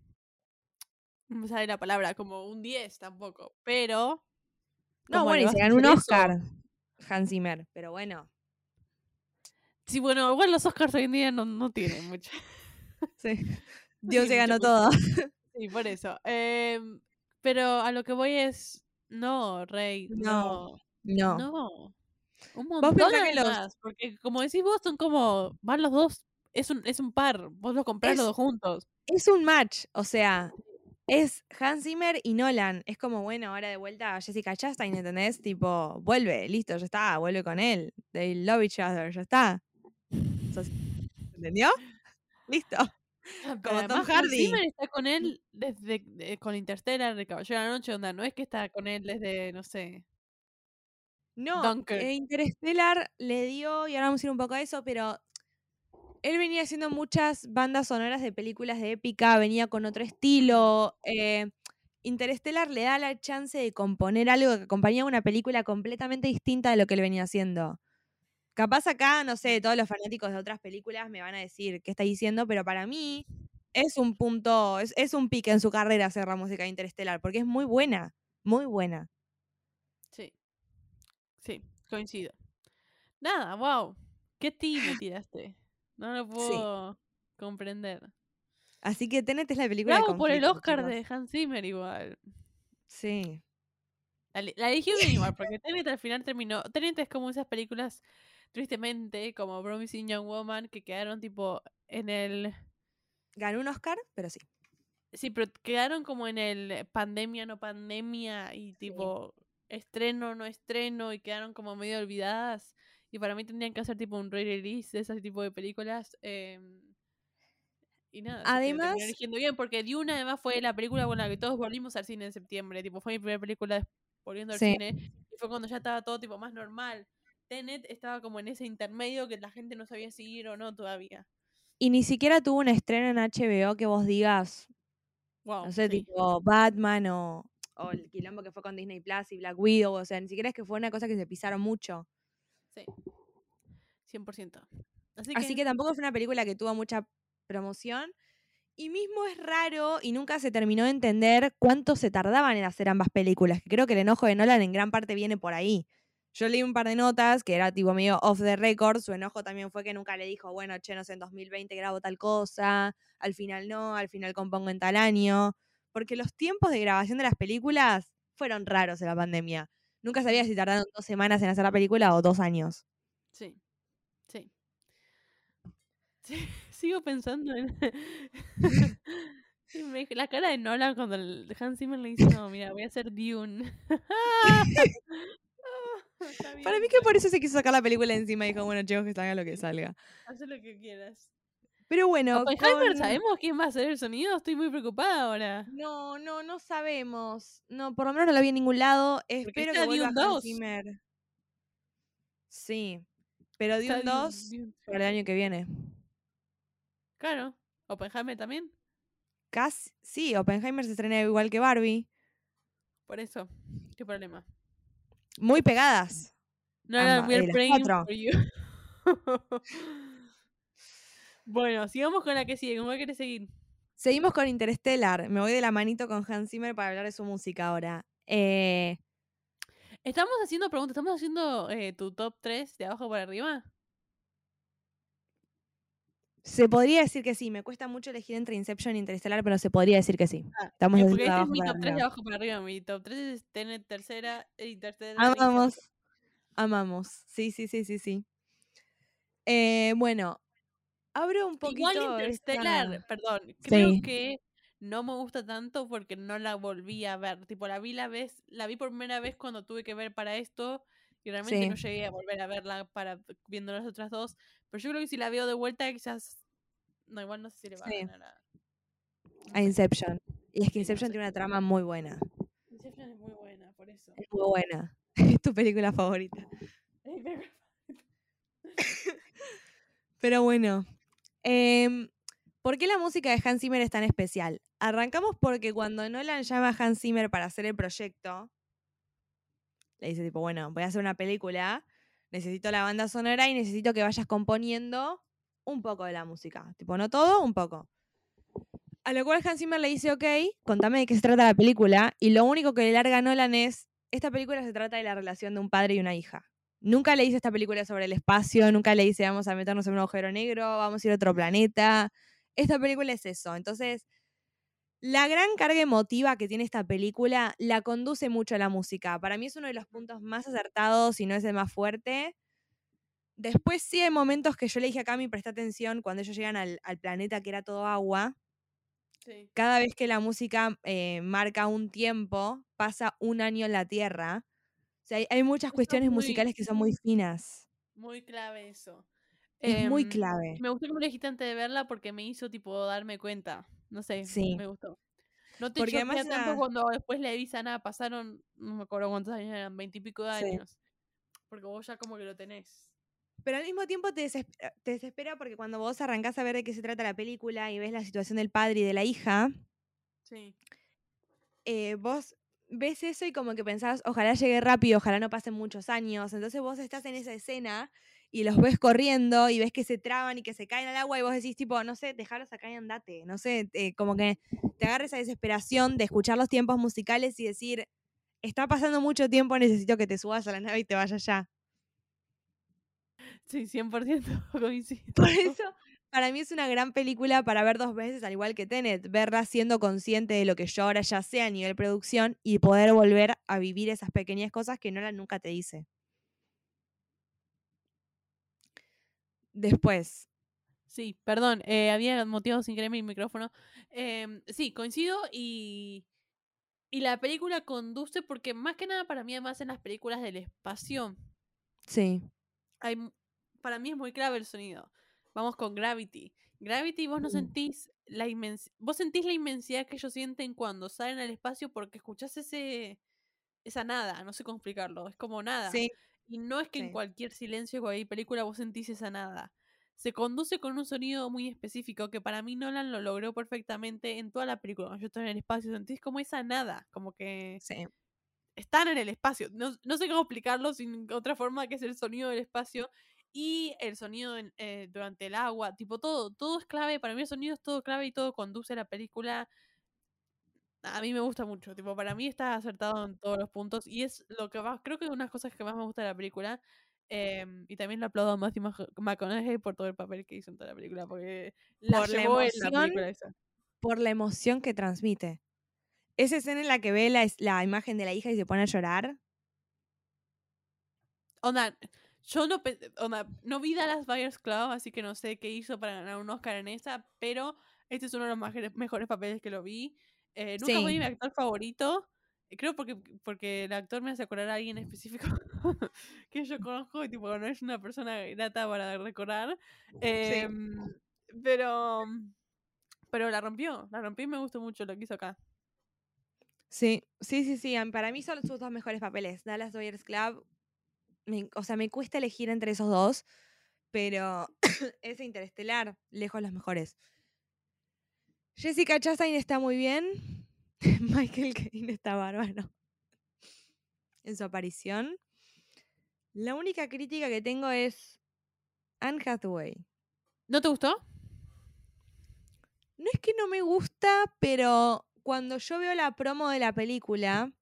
no me sale la palabra, como un 10 tampoco. Pero. No, ¿cómo bueno, y se ganó un? Oscar, Hans Zimmer, pero bueno. Sí, bueno, igual los Oscars hoy en día no, no tienen mucho. Sí. Dios se ganó todo. Sí, por eso. Em, Pero a lo que voy es. No, Rey. No, No. No. Un montón que los- Porque como decís vos, son como. Van los dos. Es un, es un par. Vos los comprás Es- los dos juntos. Es un match, o sea, es Hans Zimmer y Nolan. Es como, bueno, ahora de vuelta a Jessica Chastain, ¿entendés? Tipo, vuelve, listo, ya está, vuelve con él. They love each other, ya está. ¿Entendió? Listo. Ah, pero Como Tom además, Hans Hardy. Zimmer está con él desde. de- con Interstellar, de Caballero de la Noche, onda. No es que está con él desde, no sé. No, eh, Interstellar le dio, y ahora vamos a ir un poco a eso, pero él venía haciendo muchas bandas sonoras de películas de épica, venía con otro estilo. eh, le da la chance de componer algo que acompañaba una película completamente distinta de lo que él venía haciendo. Capaz acá, no sé, todos los fanáticos de otras películas me van a decir qué está diciendo, pero para mí es un punto, es, un pique en su carrera hacer la música de Interstellar, porque es muy buena, muy buena. Sí. Sí, coincido. Nada, wow. ¿Qué ti tiraste? No lo puedo comprender. Así que Tenet es la película de Bravo por el Oscar de Hans Zimmer igual. Sí. La, la eligió bien igual, porque Tenet al final terminó. Tenet es como esas películas, tristemente, como Promising Young Woman, que quedaron tipo en el. Ganó un Oscar, pero sí. Sí, pero quedaron como en el pandemia, no pandemia, y tipo estreno, no estreno, y quedaron como medio olvidadas. Y para mí tendrían que hacer tipo un re-release de ese tipo de películas. em, y nada, Además- eligiendo bien, porque Dune además fue la película con la que todos volvimos al cine en septiembre. Tipo, fue mi primera película volviendo al cine. Y fue cuando ya estaba todo tipo más normal. Tenet estaba como en ese intermedio que la gente no sabía si ir o no todavía. Y ni siquiera tuvo un estreno en HBO que vos digas, Wow. no sé, tipo Batman o, o el quilombo que fue con Disney Plus y Black Widow. O sea, ni siquiera es que fue una cosa que se pisaron mucho. Sí. 100%. Así, Así que tampoco fue una película que tuvo mucha promoción. Y mismo es raro y nunca se terminó de entender cuánto se tardaban en hacer ambas películas. Que creo que el enojo de Nolan en gran parte viene por ahí. Yo leí un par de notas que era tipo medio off the record. Su enojo también fue que nunca le dijo, bueno, che, no sé, en 2020 grabo tal cosa. Al final no, al final compongo en tal año. Porque los tiempos de grabación de las películas fueron raros en la pandemia. Nunca sabía si tardaron dos semanas en hacer la película o dos años. Sí, sí. Sí, sigo pensando en la cara de Nolan cuando el Hans Zimmer le dice, no, mira, voy a hacer Dune. Está Para mí que por eso se quiso sacar la película encima y dijo, bueno, chicos, que salga lo que salga. haz lo que quieras. Pero bueno, Oppenheimer, con- ¿sabemos quién va a hacer el sonido? Estoy muy preocupada ahora. No, no, no sabemos. No, por lo menos no lo vi en ningún lado. Espero que vuelva 2. Zimmer. Sí. Pero Dune Dune- 2 Dune. para el año que viene. Claro. Oppenheimer también. Casi, sí, Oppenheimer se estrena igual que Barbie. Por eso. ¿Qué problema? Muy pegadas. No, no, Ambas, we are eh, praying for you. bueno, sigamos con la que sigue. ¿Cómo querés seguir? Seguimos con Interstellar. Me voy de la manito con Hans Zimmer para hablar de su música ahora. Eh, Estamos haciendo preguntas. ¿Estamos haciendo eh, tu top 3 de abajo para arriba? se podría decir que sí. Me cuesta mucho elegir entre Inception e Interstellar, pero se podría decir que sí. Ah, Estamos Eh, porque este es mi top 3 de abajo para arriba. Mi top 3 es Tenet tercera e Interstellar. Amamos. Amamos. Sí, sí, sí, sí, sí. Eh, bueno, abro un poquito. Igual Interstellar, esta- perdón, creo Sí. que no me gusta tanto porque no la volví a ver. Tipo, la vi la vez, la vi por primera vez cuando tuve que ver para esto y realmente no Sí. llegué a volver a verla para viendo las otras dos. Pero yo creo que si la veo de vuelta, quizás. No, igual no sé si le va Sí. a ganar a. no A. Inception. Y es que Inception tiene una trama muy buena. Inception es muy buena, por eso. Es muy buena. Es tu película favorita. Pero bueno. Em, ¿Por qué la música de Hans Zimmer es tan especial? Arrancamos porque cuando Nolan llama a Hans Zimmer para hacer el proyecto, le dice tipo, bueno, voy a hacer una película, necesito la banda sonora y necesito que vayas componiendo un poco de la música. Tipo, no todo, un poco. A lo cual Hans Zimmer le dice, ok, contame de qué se trata la película. Y lo único que le larga a Nolan es, esta película se trata de la relación de un padre y una hija. Nunca le dice esta película sobre el espacio, nunca le dice vamos a meternos en un agujero negro, vamos a ir a otro planeta. Esta película es eso. Entonces, La gran carga emotiva que tiene esta película la conduce mucho a la música. Para mí es uno de los puntos más acertados y no es el más fuerte. Después sí hay momentos que yo le dije a Cami, presta atención, cuando ellos llegan al, al planeta que era todo agua, Sí. cada vez que la música eh, marca un tiempo, pasa un año en la Tierra. O sea, hay, hay muchas Eso cuestiones muy- musicales que son muy finas. Muy clave eso. Es muy Em, clave. Me gustó que me lo dijiste antes de verla porque me hizo tipo darme cuenta. No sé, Sí. me gustó. No te Porque además tanto era- cuando después le avisan, ah, pasaron, no me acuerdo cuántos años eran, veintipico de Sí. años. Porque vos ya como que lo tenés. Pero al mismo tiempo te desespera, te desespera porque cuando vos arrancás a ver de qué se trata la película y ves la situación del padre y de la hija, Sí. eh, vos ves eso y como que pensás, ojalá llegue rápido, ojalá no pasen muchos años. Entonces vos estás en esa escena y los ves corriendo y ves que se traban y que se caen al agua y vos decís tipo, no sé, dejaros acá y andate. No sé, eh, como que te agarra esa desesperación de escuchar los tiempos musicales y decir, está pasando mucho tiempo, necesito que te subas a la nave y te vayas ya. Sí, 100% coincido. Por eso, para mí es una gran película para ver dos veces, al igual que Tenet, verla siendo consciente de lo que yo ahora ya sé a nivel producción y poder volver a vivir esas pequeñas cosas que Nolan nunca te dice. Después, Sí, perdón, eh, había motivado sin querer mi micrófono. Em, sí, coincido y, y la película conduce porque más que nada para mí además en las películas del espacio sí, hay, para mí es muy clave el sonido. Vamos con Gravity. Gravity vos no Mm. sentís la inmensidad, vos sentís la inmensidad que ellos sienten cuando salen al espacio porque escuchás ese esa nada, no sé cómo explicarlo, es como nada. sí, Y no es que en cualquier silencio, cualquier película vos sentís esa nada. Se conduce con un sonido muy específico que para mí Nolan lo logró perfectamente en toda la película. Cuando yo estoy en el espacio, sentís como esa nada, como que sí. están en el espacio. No, no sé cómo explicarlo sin otra forma que es el sonido del espacio y el sonido eh, durante el agua. Tipo, todo, todo es clave. Para mí el sonido es todo clave y todo conduce a la película. A mí me gusta mucho. Tipo, para mí está acertado en todos los puntos. Y es lo que más, creo que una de las cosas que más me gusta de la película. em, y también le aplaudo a Matthew Mc- McConaughey por todo el papel que hizo en toda la película. Porque la Por la llevó en la emoción película esa. Por la emoción que transmite. Esa escena en la que ve la, es- la imagen de la hija y se pone a llorar. Onda, yo no, onda, no vi Dallas Buyers Club, así que no sé qué hizo para ganar un Oscar en esa, pero este es uno de los mejores papeles que lo vi. Eh, nunca fue Sí. mi actor favorito, eh, creo porque, porque el actor me hace acordar a alguien específico que yo conozco y tipo no es una persona grata para recordar. Em, pero, pero la rompió, la rompió y me gustó mucho lo que hizo acá. Sí, sí, sí, sí. Para mí son sus dos mejores papeles. Dallas Buyers Club. Me- o sea, me cuesta elegir entre esos dos, pero ese Interestelar, lejos los mejores. Jessica Chastain está muy bien. Michael Caine está bárbaro. En su aparición. La única crítica que tengo es Anne Hathaway. ¿No te gustó? No es que no me gusta, pero cuando yo veo la promo de la película,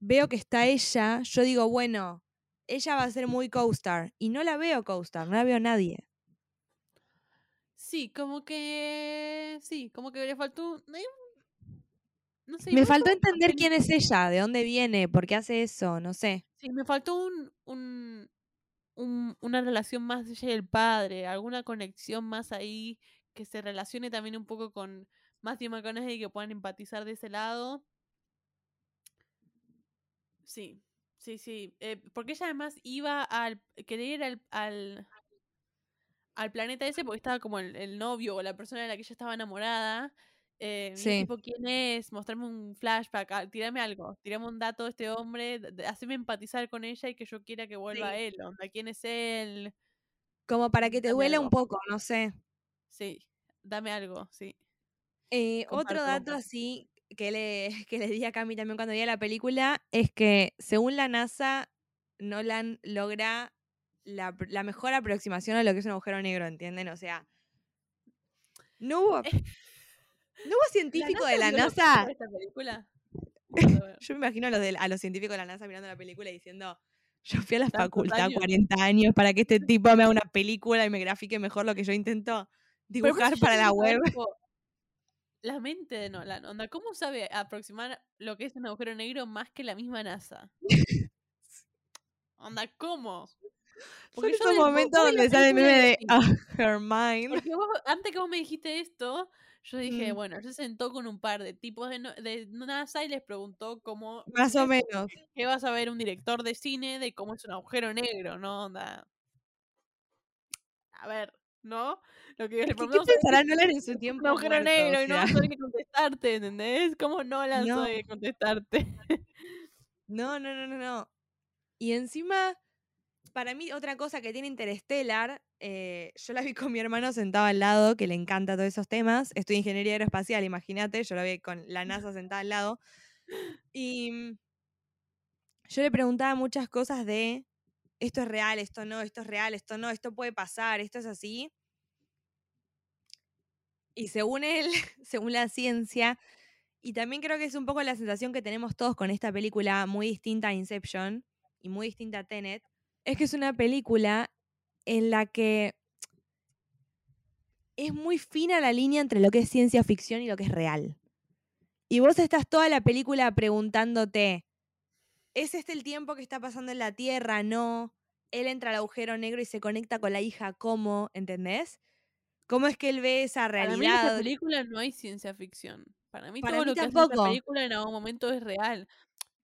veo que está ella, yo digo, bueno, ella va a ser muy co-star. Y no la veo co-star, no la veo a nadie. Sí, como que. Sí, como que le faltó. No sé. Me faltó entender quién es ella, de dónde viene, por qué hace eso, no sé. Sí, me faltó un, un, un- una relación más de ella y el padre, alguna conexión más ahí que se relacione también un poco con Matthew McConaughey y que puedan empatizar de ese lado. Sí, sí, sí. eh, porque ella además iba al. quería ir al, al, al planeta ese porque estaba como el, el novio o la persona de la que ella estaba enamorada. eh, Sí. tipo, ¿quién es? Mostrarme un flashback, ah, tirame algo, tirame un dato de este hombre, haceme empatizar con ella y que yo quiera que vuelva a él. Onda, ¿quién es él? Como para que te duele un poco, no sé. Sí, dame algo, sí. Eh, otro dato así que le, que le di a Cami también cuando vi la película es que según la NASA, Nolan logra la, mejor aproximación a lo que es un agujero negro, ¿entienden? O sea, no hubo, no hubo científico de la NASA. esta película? Yo me imagino a los, de- a los científicos de la NASA mirando la película y diciendo, yo fui a la facultad años. 40 años para que este tipo me haga una película y me grafique mejor lo que yo intento dibujar para la web. tipo, la mente de Nolan. Onda, ¿cómo sabe aproximar lo que es un agujero negro más que la misma NASA? Onda, ¿cómo? Son yo esos momentos donde sale el meme de decís, ah, Hermione. Porque vos, antes que vos me dijiste esto, yo dije, Mm. bueno, se sentó con un par de tipos de, no- de NASA y les preguntó cómo, Más o ¿qué- menos. ¿qué vas a ver un director de cine de cómo es un agujero negro, no? Onda. A ver, ¿no? Lo que le que, ¿Qué pensará Nolan en su un tiempo agujero muerto? negro y no soy de contestarte, ¿entendés? ¿Cómo no la No. soy de contestarte? No, no, no, no, no. Y encima, para mí, otra cosa que tiene Interstellar, eh, yo la vi con mi hermano sentado al lado, que le encanta todos esos temas. Estudia ingeniería aeroespacial, imagínate, yo lo vi con la NASA sentada al lado. Y mm, yo le preguntaba muchas cosas de esto es real, esto no, esto es real, esto no, esto puede pasar, esto es así. Y según él, según la ciencia, y también creo que es un poco la sensación que tenemos todos con esta película muy distinta a Inception y muy distinta a Tenet, es que es una película en la que es muy fina la línea entre lo que es ciencia ficción y lo que es real. Y vos estás toda la película preguntándote, ¿es este el tiempo que está pasando en la Tierra? No. Él entra al agujero negro y se conecta con la hija, ¿cómo? ¿Entendés? ¿Cómo es que él ve esa Para mí en realidad? esta película no hay ciencia ficción. Para mí Para todo mí lo que hace esta película en algún momento es real.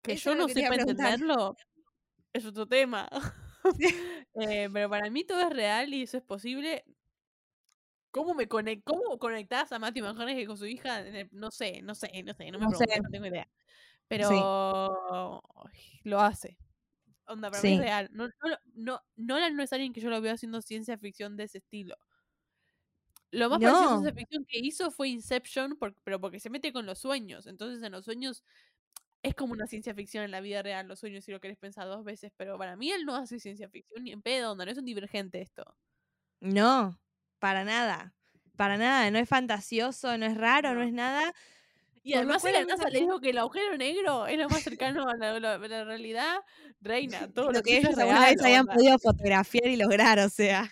Que Eso yo no sepa preguntar. entenderlo es otro tema. Eh, pero para mí todo es real y eso es posible. ¿Cómo me conect ¿Cómo conectás a Matthew McConaughey con su hija? El- No sé, no sé, no sé, no me No no tengo idea. Pero lo hace. Onda, para mí es real. No, no, no, Nolan no es alguien que yo lo veo haciendo ciencia ficción de ese estilo. Lo más parecido a No. ciencia ficción que hizo fue Inception, por- pero porque se mete con los sueños. Entonces en los sueños es como una ciencia ficción en la vida real, los sueños, si lo querés pensar dos veces. Pero para mí él no hace ciencia ficción ni en pedo, onda, no es un divergente esto. No, para nada. Para nada. No es fantasioso, no es raro, no, No. es nada. Y Por además la NASA le dijo que el agujero negro es lo más cercano a la, la- la realidad, reina, todo lo, Lo que ellos alguna vez habían onda. podido fotografiar y lograr, o sea.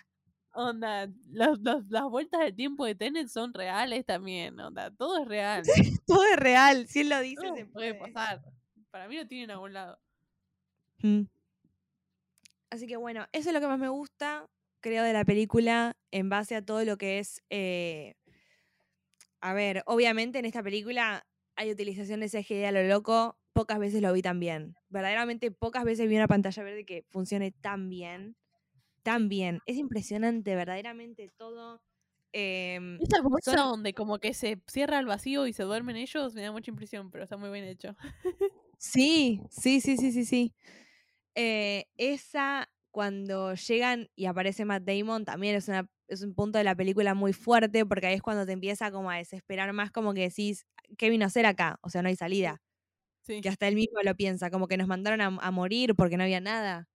Onda, las, las- las vueltas del tiempo de Tenet son reales también, onda, todo es real. Todo es real. Si él lo dice, Todo se puede puede. pasar. Para mí lo tienen a algún lado. Mm. Así que bueno, eso es lo que más me gusta, creo, de la película en base a todo lo que es... eh, A ver, obviamente en esta película hay utilización de CGI a lo loco, pocas veces lo vi tan bien. Verdaderamente pocas veces vi una pantalla verde que funcione tan bien, tan bien. Es impresionante, verdaderamente todo. em, Esa bolsa son- donde como que se cierra el vacío y se duermen ellos me da mucha impresión, pero está muy bien hecho. Sí, sí, sí, sí, sí, sí. Eh, esa, cuando llegan y aparece Matt Damon, también es, una, es un punto de la película muy fuerte, porque ahí es cuando te empieza como a desesperar más, como que decís, ¿qué vino a hacer acá? O sea, no hay salida. Sí. Que hasta él mismo lo piensa, como que nos mandaron a, a morir porque no había nada.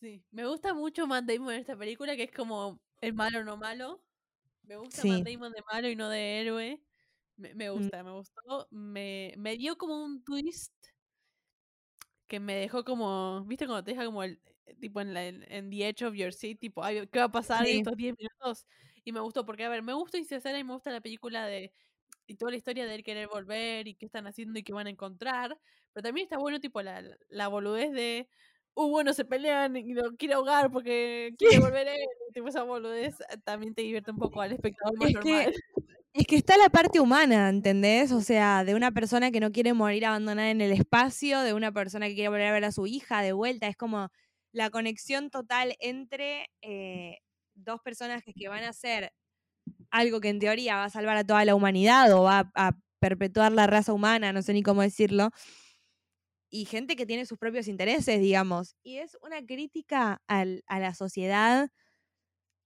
Sí, me gusta mucho Matt Damon en esta película, que es como el malo no malo. Me gusta Sí. Matt Damon de malo y no de héroe. Me, me Mm. gusta, me gustó. Me, me dio como un twist que me dejó como, ¿viste cuando te deja como el tipo en, la, en, en the edge of your seat, tipo, ay, ¿qué va a pasar en Sí. estos 10 minutos? Y me gustó porque, a ver, me gusta Isesara y me gusta la película de y toda la historia de él querer volver y qué están haciendo y qué van a encontrar. Pero también está bueno, tipo, la, la boludez de, uh, bueno, se pelean y lo quiere ahogar porque quiere volver él. Tipo, esa boludez eh, también te divierte un poco al espectador más Es que normal. Es que está la parte humana, ¿entendés? O sea, de una persona que no quiere morir abandonada en el espacio, de una persona que quiere volver a ver a su hija de vuelta. Es como la conexión total entre eh, dos personas que, que van a hacer algo que en teoría va a salvar a toda la humanidad o va a, a perpetuar la raza humana, no sé ni cómo decirlo. Y gente que tiene sus propios intereses, digamos. Y es una crítica al- a la sociedad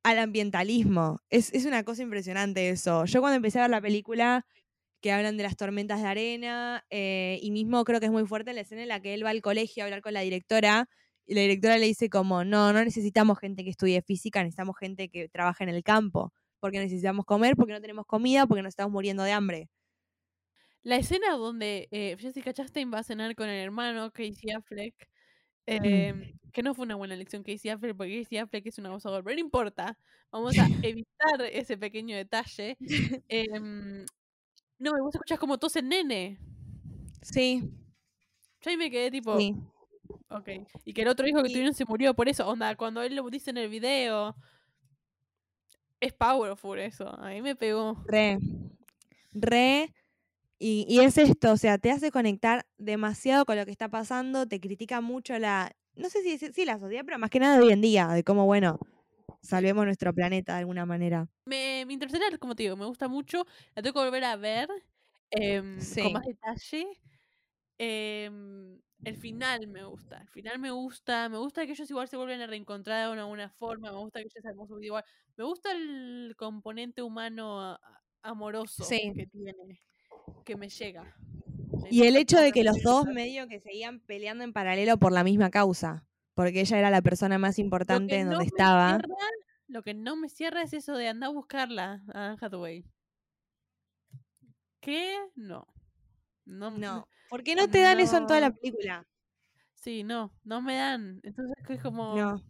al ambientalismo. Es, es una cosa impresionante eso. Yo cuando empecé a ver la película, que hablan de las tormentas de arena, eh, y mismo creo que es muy fuerte la escena en la que él va al colegio a hablar con la directora, y la directora le dice como, no, no necesitamos gente que estudie física, necesitamos gente que trabaje en el campo, porque necesitamos comer, porque no tenemos comida, porque nos estamos muriendo de hambre. La escena donde eh, Jessica Chastain va a cenar con el hermano Casey Affleck Em, que no fue una buena elección Casey Affleck, porque Casey Affleck es un abusador, pero no importa. Vamos a evitar ese pequeño detalle. Em, no, gusta escuchar como tose el nene. Sí, Yo ahí me quedé tipo, sí. Ok. Y que el otro hijo que Y- tuvieron se murió por eso. Onda, cuando él lo dice en el video. Es powerful eso. A mí me pegó. Re. Re. Y, y es esto, o sea, te hace conectar demasiado con lo que está pasando, te critica mucho la, no sé si sí, la sociedad, pero más que nada de hoy en día, de cómo, bueno, salvemos nuestro planeta de alguna manera. Me, me Interstellar, como te digo, me gusta mucho. La tengo que volver a ver em, Sí. con más detalle. Em, el final me gusta. El final me gusta. Me gusta que ellos igual se vuelven a reencontrar de alguna forma. Me gusta que ellos sean su vida igual. Me gusta el componente humano amoroso Sí. que tiene. Que me llega. Y el hecho de que los dos medio que seguían peleando en paralelo por la misma causa, porque ella era la persona más importante en no donde estaba. cierra- lo que no me cierra es eso de andar a buscarla a Anne Hathaway. ¿Qué? No. No, No, ¿por qué no te dan eso en toda la película? Sí, no, no me dan. Entonces es como. No.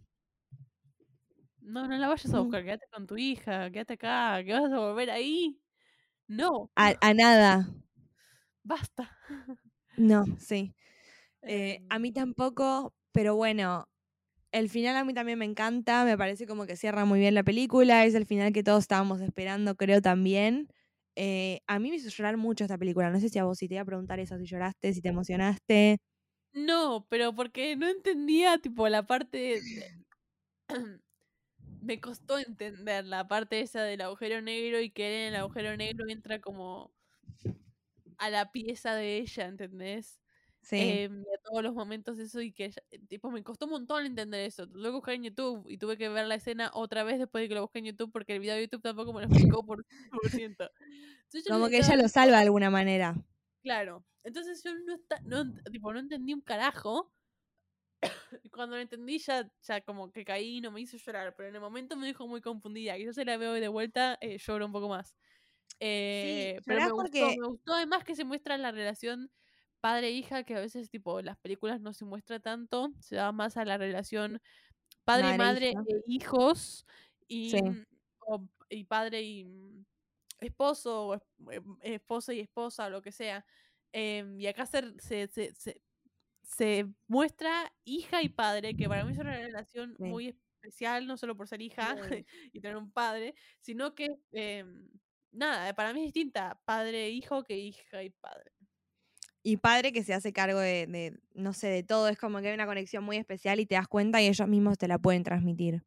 No, no la vayas a Mm. buscar, quédate con tu hija, quédate acá, que vas a volver ahí. No, A, a nada. basta. No, sí. Eh, a Em, mí tampoco, pero bueno, el final a mí también me encanta, me parece como que cierra muy bien la película, es el final que todos estábamos esperando, creo también. Eh, a mí me hizo llorar mucho esta película, no sé si a vos si te iba a preguntar eso, si lloraste, si te emocionaste. No, pero porque no entendía, tipo, la parte. Me costó entender la parte esa del agujero negro y que en el agujero negro entra como a la pieza de ella, ¿entendés? Sí, Em, y a todos los momentos eso y que eh, tipo me costó un montón entender eso. Lo busqué en YouTube y tuve que ver la escena otra vez después de que lo busqué en YouTube porque el video de YouTube tampoco me lo explicó por 100%. Entonces yo como que ella lo salva de alguna manera. Claro. Entonces yo no, esta- no, tipo, no entendí un carajo. Y cuando lo entendí ya, ya como que caí y no me hizo llorar. Pero en el momento me dejó muy confundida. Y yo se la veo de vuelta, eh, lloro un poco más. Eh, pero me gustó, porque- me gustó además que se muestra la relación padre-hija, que a veces tipo en las películas no se muestra tanto. Se da más a la relación padre-madre Madre-hija. e hijos. Y, Sí. mm, o- y padre y mm, esposo, o em, esposa y esposa, o lo que sea. Em, y acá se, se, se, se- se muestra hija y padre, que para mí es una relación Sí. muy especial, no solo por ser hija y tener un padre, sino que, em, nada, para mí es distinta padre e hijo que hija y padre. Y padre que se hace cargo de, de, no sé, de todo, es como que hay una conexión muy especial y te das cuenta y ellos mismos te la pueden transmitir.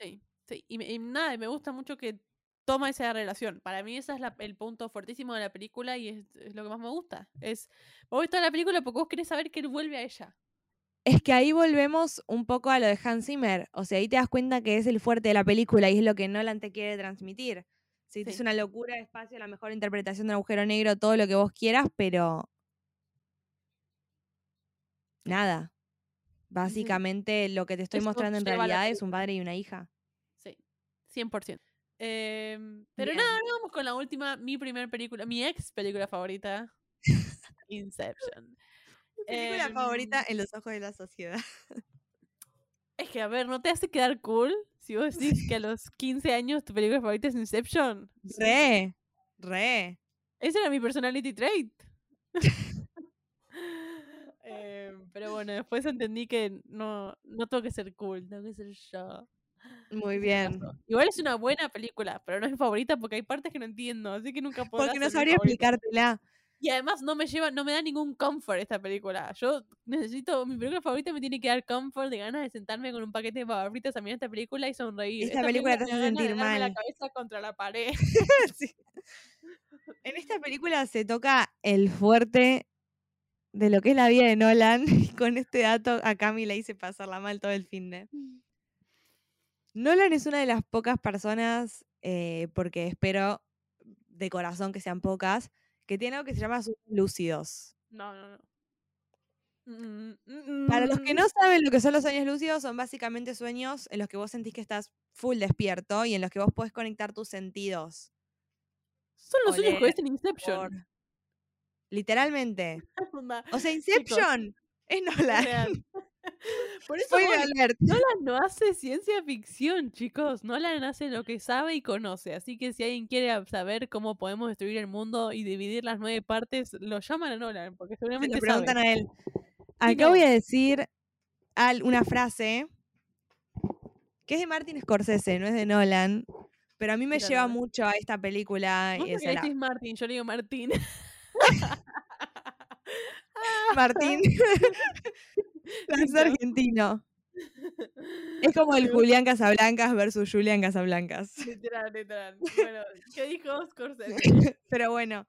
Sí, sí. Y, nada, me gusta mucho que toma esa relación. Para mí ese es la- el punto fuertísimo de la película y es, es lo que más me gusta. Es, vos ves toda la película porque vos querés saber que él vuelve a ella. Es que ahí volvemos un poco a lo de Hans Zimmer. O sea, ahí te das cuenta que es el fuerte de la película y es lo que Nolan te quiere transmitir. Sí, Es una locura de espacio, la mejor interpretación del agujero negro, todo lo que vos quieras, pero. Nada. Básicamente lo que te estoy mostrando en realidad es película. un padre y una hija. Sí, 100%. Em, pero Bien. nada, ahora vamos con la última, mi primer película, mi ex película favorita, Inception. Película Em, favorita en los ojos de la sociedad. Es que, a ver, ¿no te hace quedar cool si vos decís que a los 15 años tu película favorita es Inception? Re, re. Ese era mi personality trait. Pero bueno, después entendí que no, no tengo que ser cool, tengo que ser yo. Muy bien. Igual es una buena película, pero no es mi favorita porque hay partes que no entiendo, así que nunca podrá Porque no sabría explicártela. Y además no me lleva, no me da ningún comfort esta película. Yo necesito, mi película favorita me tiene que dar comfort de ganas de sentarme con un paquete de papas fritas a mirar esta película y sonreír. Esta película te hace sentir darme la mal. cabeza contra la pared. Sí. En esta película se toca el fuerte de lo que es la vida de Nolan. Y con este dato a Cami la hice pasarla mal todo el fin de. Nolan es una de las pocas personas, eh, porque espero de corazón que sean pocas, que tiene algo que se llama sueños lúcidos. No, no, no. Mm, mm, Para los que mm. no saben lo que son los sueños lúcidos, son básicamente sueños en los que vos sentís que estás full despierto y en los que vos podés conectar tus sentidos. Son los sueños que ves en Inception. Por- Literalmente. O sea, Inception es es Nolan. Por eso. Nolan no hace ciencia ficción, chicos. Nolan hace lo que sabe y conoce. Así que si alguien quiere saber cómo podemos destruir el mundo y dividir las nueve partes, lo llaman a Nolan, porque Se seguramente lo preguntan sabe. a él. Acá no. voy a decir al- una frase que es de Martin Scorsese, no es de Nolan, pero a mí me lleva mucho a esta película. Vos y porque se la- decís Martín, yo le digo Martín. Martín. es Listo. argentino. Es como el Julián Casablancas versus Julián Casablancas. Literal, literal. Bueno, ¿qué dijo Scorsese? Pero bueno.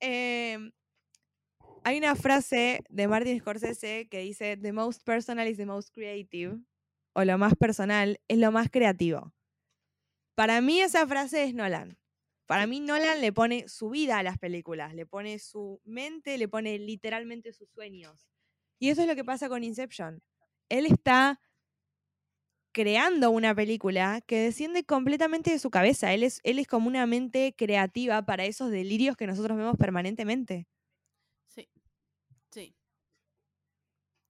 em, hay una frase de Martin Scorsese que dice: The most personal is the most creative. O lo más personal es lo más creativo. Para mí, esa frase es Nolan. Para mí, Nolan le pone su vida a las películas, le pone su mente, le pone literalmente sus sueños. Y eso es lo que pasa con Inception. Él está creando una película que desciende completamente de su cabeza. Él es, él es como una mente creativa para esos delirios que nosotros vemos permanentemente. Sí. Sí.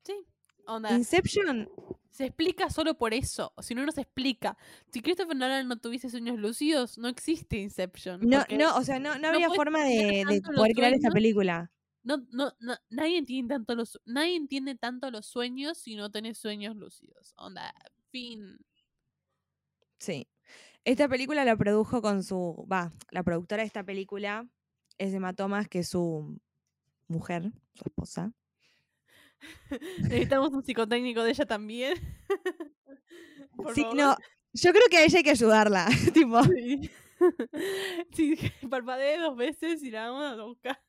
Sí. Onda, Inception, se explica solo por eso. Si no, no se explica. Si Christopher Nolan no tuviese sueños lúcidos, no existe Inception. no, no, o sea, no, no habría forma de, de poder crear esta película. No, no, no- nadie entiende tanto los nadie entiende tanto los sueños si no tenés sueños lúcidos. Onda, fin. Sí. Esta película la produjo con su. Va, la productora de esta película es Emma Thomas, que es su mujer, su esposa. Necesitamos un psicotécnico de ella también. Por sí, favor. no. Yo creo que a ella hay que ayudarla. tipo, Sí. Sí, que parpadee dos veces y la vamos a buscar.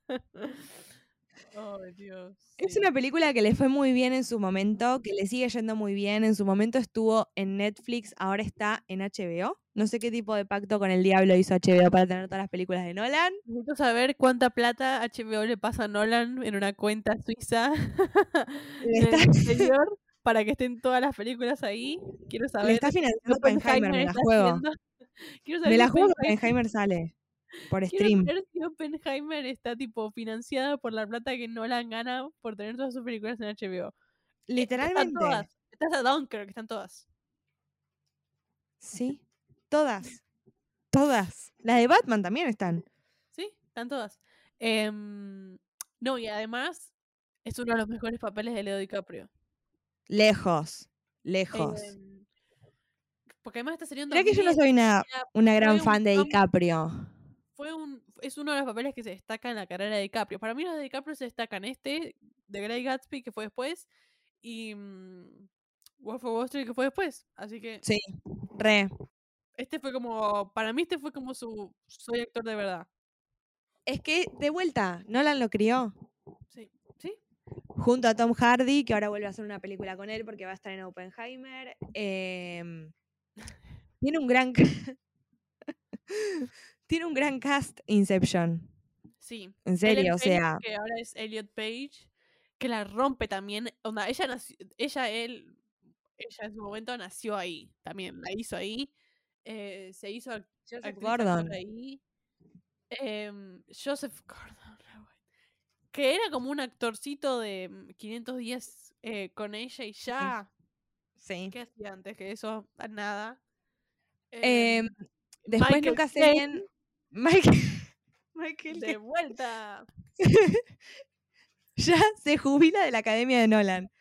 Ay, Dios. Es sí. una película que le fue muy bien en su momento, que le sigue yendo muy bien. En su momento estuvo en Netflix, ahora está en HBO. No sé qué tipo de pacto con el diablo hizo HBO para tener todas las películas de Nolan. Necesito saber cuánta plata HBO le pasa a Nolan en una cuenta suiza exterior para que estén todas las películas ahí. Quiero Le saber. está financiando Oppenheimer, me la juego. haciendo- Quiero saber Me la juego que Oppenheimer- Oppenheimer sale por Quiero stream. saber si Oppenheimer está tipo financiada por la plata que Nolan gana por tener todas sus películas en HBO. Eh, Están Literalmente. todas. Está hasta Dunkirk, están todas. Sí, todas. Todas. Las de Batman también están. Sí, están todas. Em, no, y además es uno de los mejores papeles de Leo DiCaprio. Lejos. Lejos. Em, porque además serie en Mirá que yo no 2010 soy una, una gran fan de DiCaprio. Fue un, es uno de los papeles que se destaca en la carrera de DiCaprio. Para mí los de DiCaprio se destacan este, The Great Gatsby, que fue después, y mm, Wolf of Wall Street, que fue después. Así que Sí, re. este fue como, para mí este fue como su, soy actor de verdad. Es que, de vuelta, Nolan lo crió. Sí, sí, Junto a Tom Hardy, que ahora vuelve a hacer una película con él porque va a estar en Oppenheimer. Em, tiene un gran. tiene un gran cast Inception. sí. En Ellen serio, o Page, sea. que ahora es Elliot Page, que la rompe también. Onda, ella nació, ella, él, ella en su momento nació ahí, también la hizo ahí. eh, se hizo ac- Joseph Gordon. ahí. Em, Joseph Gordon, que era como un actorcito de mm, 500 días eh, con ella y ya. Sí. ¿Qué hacía antes que eso? A Nada. Em, Em, después Michael nunca bien. Michael, Michael De vuelta. ya se jubila de la Academia de Nolan.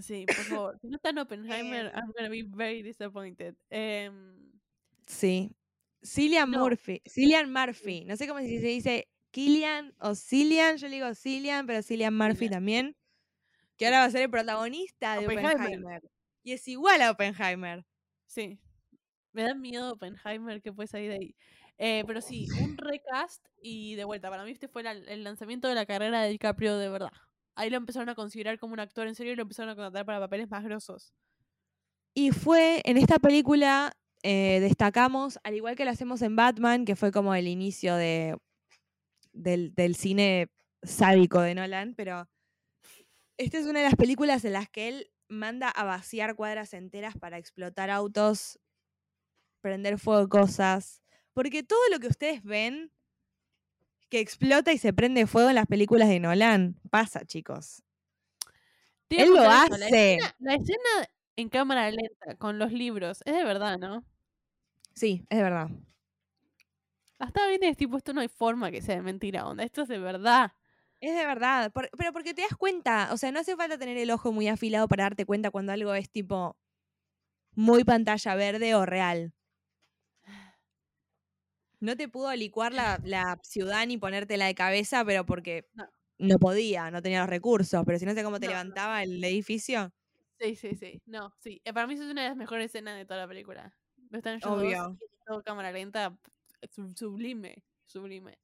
Sí, por favor. Si no está en Oppenheimer, Em. I'm gonna be very disappointed. Em, Sí. Cillian No. Murphy. Cillian Murphy. No sé cómo si se dice Killian o Cillian. Yo le digo Cillian, pero Cillian Murphy también. Que ahora va a ser el protagonista de Oppenheimer. Oppenheimer. Y es igual a Oppenheimer. sí. Me da miedo Oppenheimer que puede salir de ahí. Eh, pero sí, un recast y de vuelta. Para mí este fue el lanzamiento de la carrera de DiCaprio de verdad. Ahí lo empezaron a considerar como un actor en serio y lo empezaron a contratar para papeles más grosos. Y fue en esta película, eh, destacamos, al igual que lo hacemos en Batman, que fue como el inicio de, del, del cine sádico de Nolan, pero esta es una de las películas en las que él manda a vaciar cuadras enteras para explotar autos, prender fuego cosas, porque todo lo que ustedes ven que explota y se prende fuego en las películas de Nolan pasa, chicos. Él lo La hace. escena, la escena en cámara lenta con los libros, es de verdad, ¿no? Sí, es de verdad. Hasta bien es tipo, esto no hay forma que sea de mentira, onda. Esto es de verdad. Es de verdad. por- pero porque te das cuenta. O sea, no hace falta tener el ojo muy afilado para darte cuenta cuando algo es tipo muy pantalla verde o real. No te pudo licuar la, la ciudad ni ponértela de cabeza, pero porque No. no podía, no tenía los recursos. Pero si no sé cómo te No, levantaba el edificio. Sí, sí, sí. No, sí. Eh, Para mí eso es una de las mejores escenas de toda la película. No están Obvio. dos cámara lenta. sub- Sublime. Sublime.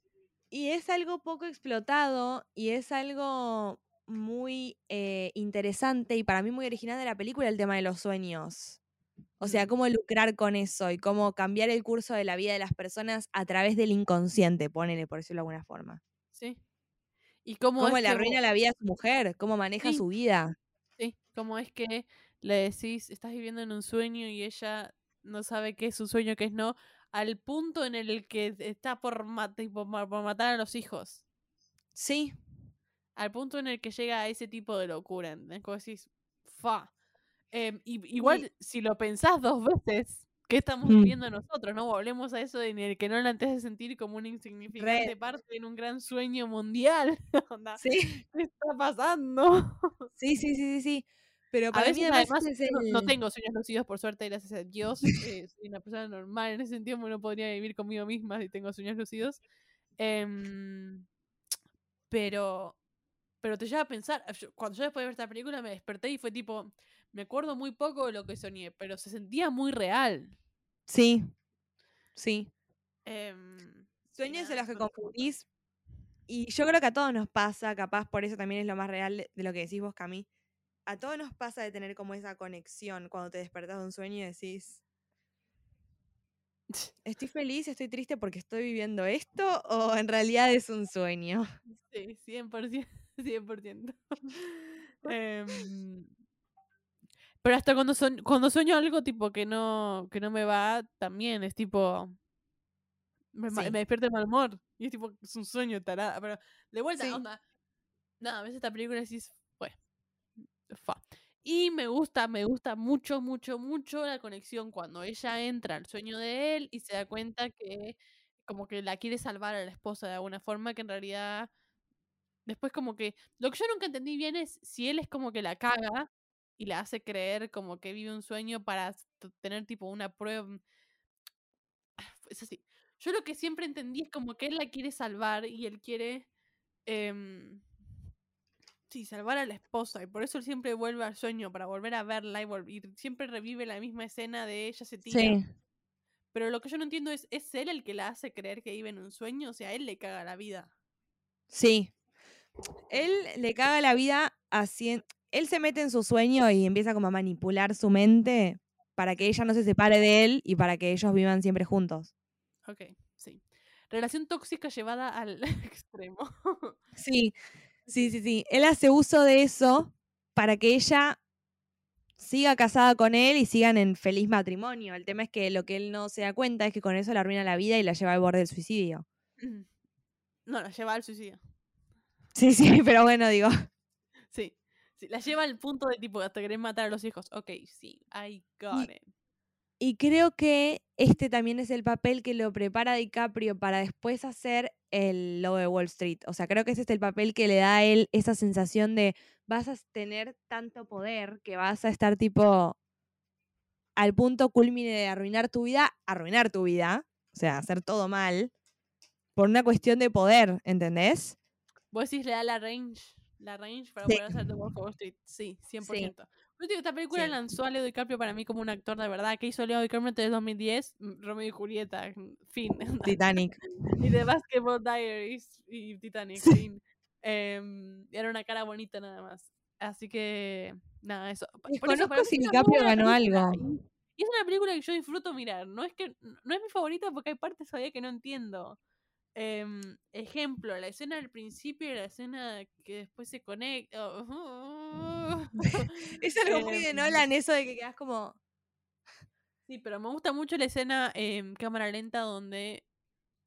Y es algo poco explotado y es algo muy eh, interesante y para mí muy original de la película el tema de los sueños. O sea, Mm. cómo lucrar con eso y cómo cambiar el curso de la vida de las personas a través del inconsciente, ponele, por decirlo de alguna forma. Sí. Y cómo, Cómo es le arruina vos- la vida a su mujer, cómo maneja Sí. su vida. Sí, cómo es que le decís, estás viviendo en un sueño y ella no sabe qué es su sueño, qué es no, al punto en el que está por, por matar a los hijos. Sí, Al punto en el que llega a ese tipo de locura. ¿entendés? Como decís, fa. Em, y, igual, si lo pensás dos veces, ¿qué estamos Mm. viviendo nosotros? ¿No? Volvemos a eso en el que no la antes de sentir como una insignificante parte en un gran sueño mundial. Onda, sí, ¿Qué está pasando? sí, sí, sí, sí, sí. Pero A para mí veces, además, además, no, tengo sueños lucidos, por suerte, gracias a Dios. eh, soy una persona normal en ese sentido, no podría vivir conmigo misma si tengo sueños lucidos. Em, pero, pero te lleva a pensar, cuando yo después de ver esta película me desperté y fue tipo, me acuerdo muy poco de lo que soñé, pero se sentía muy real. Sí, sí. Y Sueños nada, en los que confundís. Y yo creo que a todos nos pasa, capaz por eso también es lo más real de lo que decís vos, Cami. A todos nos pasa de tener como esa conexión cuando te despertás de un sueño y decís, ¿estoy feliz, estoy triste porque estoy viviendo esto o en realidad es un sueño? Sí, 100%. 100%. Em, pero hasta cuando, soñ- cuando sueño algo tipo que no, que no me va, también es tipo... Me, Sí. me despierta de mal humor. Y es tipo, es un sueño tarada. Pero de vuelta, Sí. onda. Nada, a veces esta película decís, fue. Fa. Y me gusta, me gusta mucho, mucho, mucho la conexión cuando ella entra al sueño de él y se da cuenta que como que la quiere salvar a la esposa de alguna forma que en realidad después como que lo que yo nunca entendí bien es si él es como que la caga y la hace creer como que vive un sueño para tener tipo una prueba es así. Yo lo que siempre entendí es como que él la quiere salvar y él quiere em, sí salvar a la esposa y por eso él siempre vuelve al sueño para volver a verla y, y siempre revive la misma escena de ella se tira. Pero lo que yo no entiendo es es él el que la hace creer que vive en un sueño o sea él le caga la vida. Sí. Él le caga la vida haciendo... Él se mete en su sueño y empieza como a manipular su mente para que ella no se separe de él y para que ellos vivan siempre juntos. Ok, sí. Relación tóxica llevada al extremo. Sí, sí, sí, sí. Él hace uso de eso para que ella siga casada con él y sigan en feliz matrimonio. El tema es que lo que él no se da cuenta es que con eso le arruina la vida y la lleva al borde del suicidio. No, la lleva al suicidio. Sí, sí, pero bueno, digo. Sí. Sí, La lleva al punto de tipo, hasta querer matar a los hijos. Ok, sí, I got it. Y creo que este también es el papel que lo prepara DiCaprio para después hacer el lobo de Wall Street. O sea, creo que ese es el papel que le da a él esa sensación de vas a tener tanto poder que vas a estar tipo al punto culmine de arruinar tu vida, arruinar tu vida, o sea, hacer todo mal, por una cuestión de poder, ¿entendés? Vos decís, le da la range, la range para Sí. poder hacer The Wolf of Wall Street. Sí, 100%. Yo digo, esta película Sí. lanzó a Leo DiCaprio para mí como un actor de verdad. que hizo Leo DiCaprio el 2010? Mm, Romeo y Julieta, mm, fin. Titanic. y The Basketball Diaries y Titanic, Sí. fin. Em, era una cara bonita nada más. Así que, nada, eso. Desconozco si DiCaprio ganó algo. Y y es una película que yo disfruto mirar. No es que no es mi favorita porque hay partes todavía que no entiendo. Em, ejemplo, la escena del principio y la escena que después se conecta. Es algo muy de Em, Nolan eso de que quedas como... Sí, pero me gusta mucho la escena en cámara lenta donde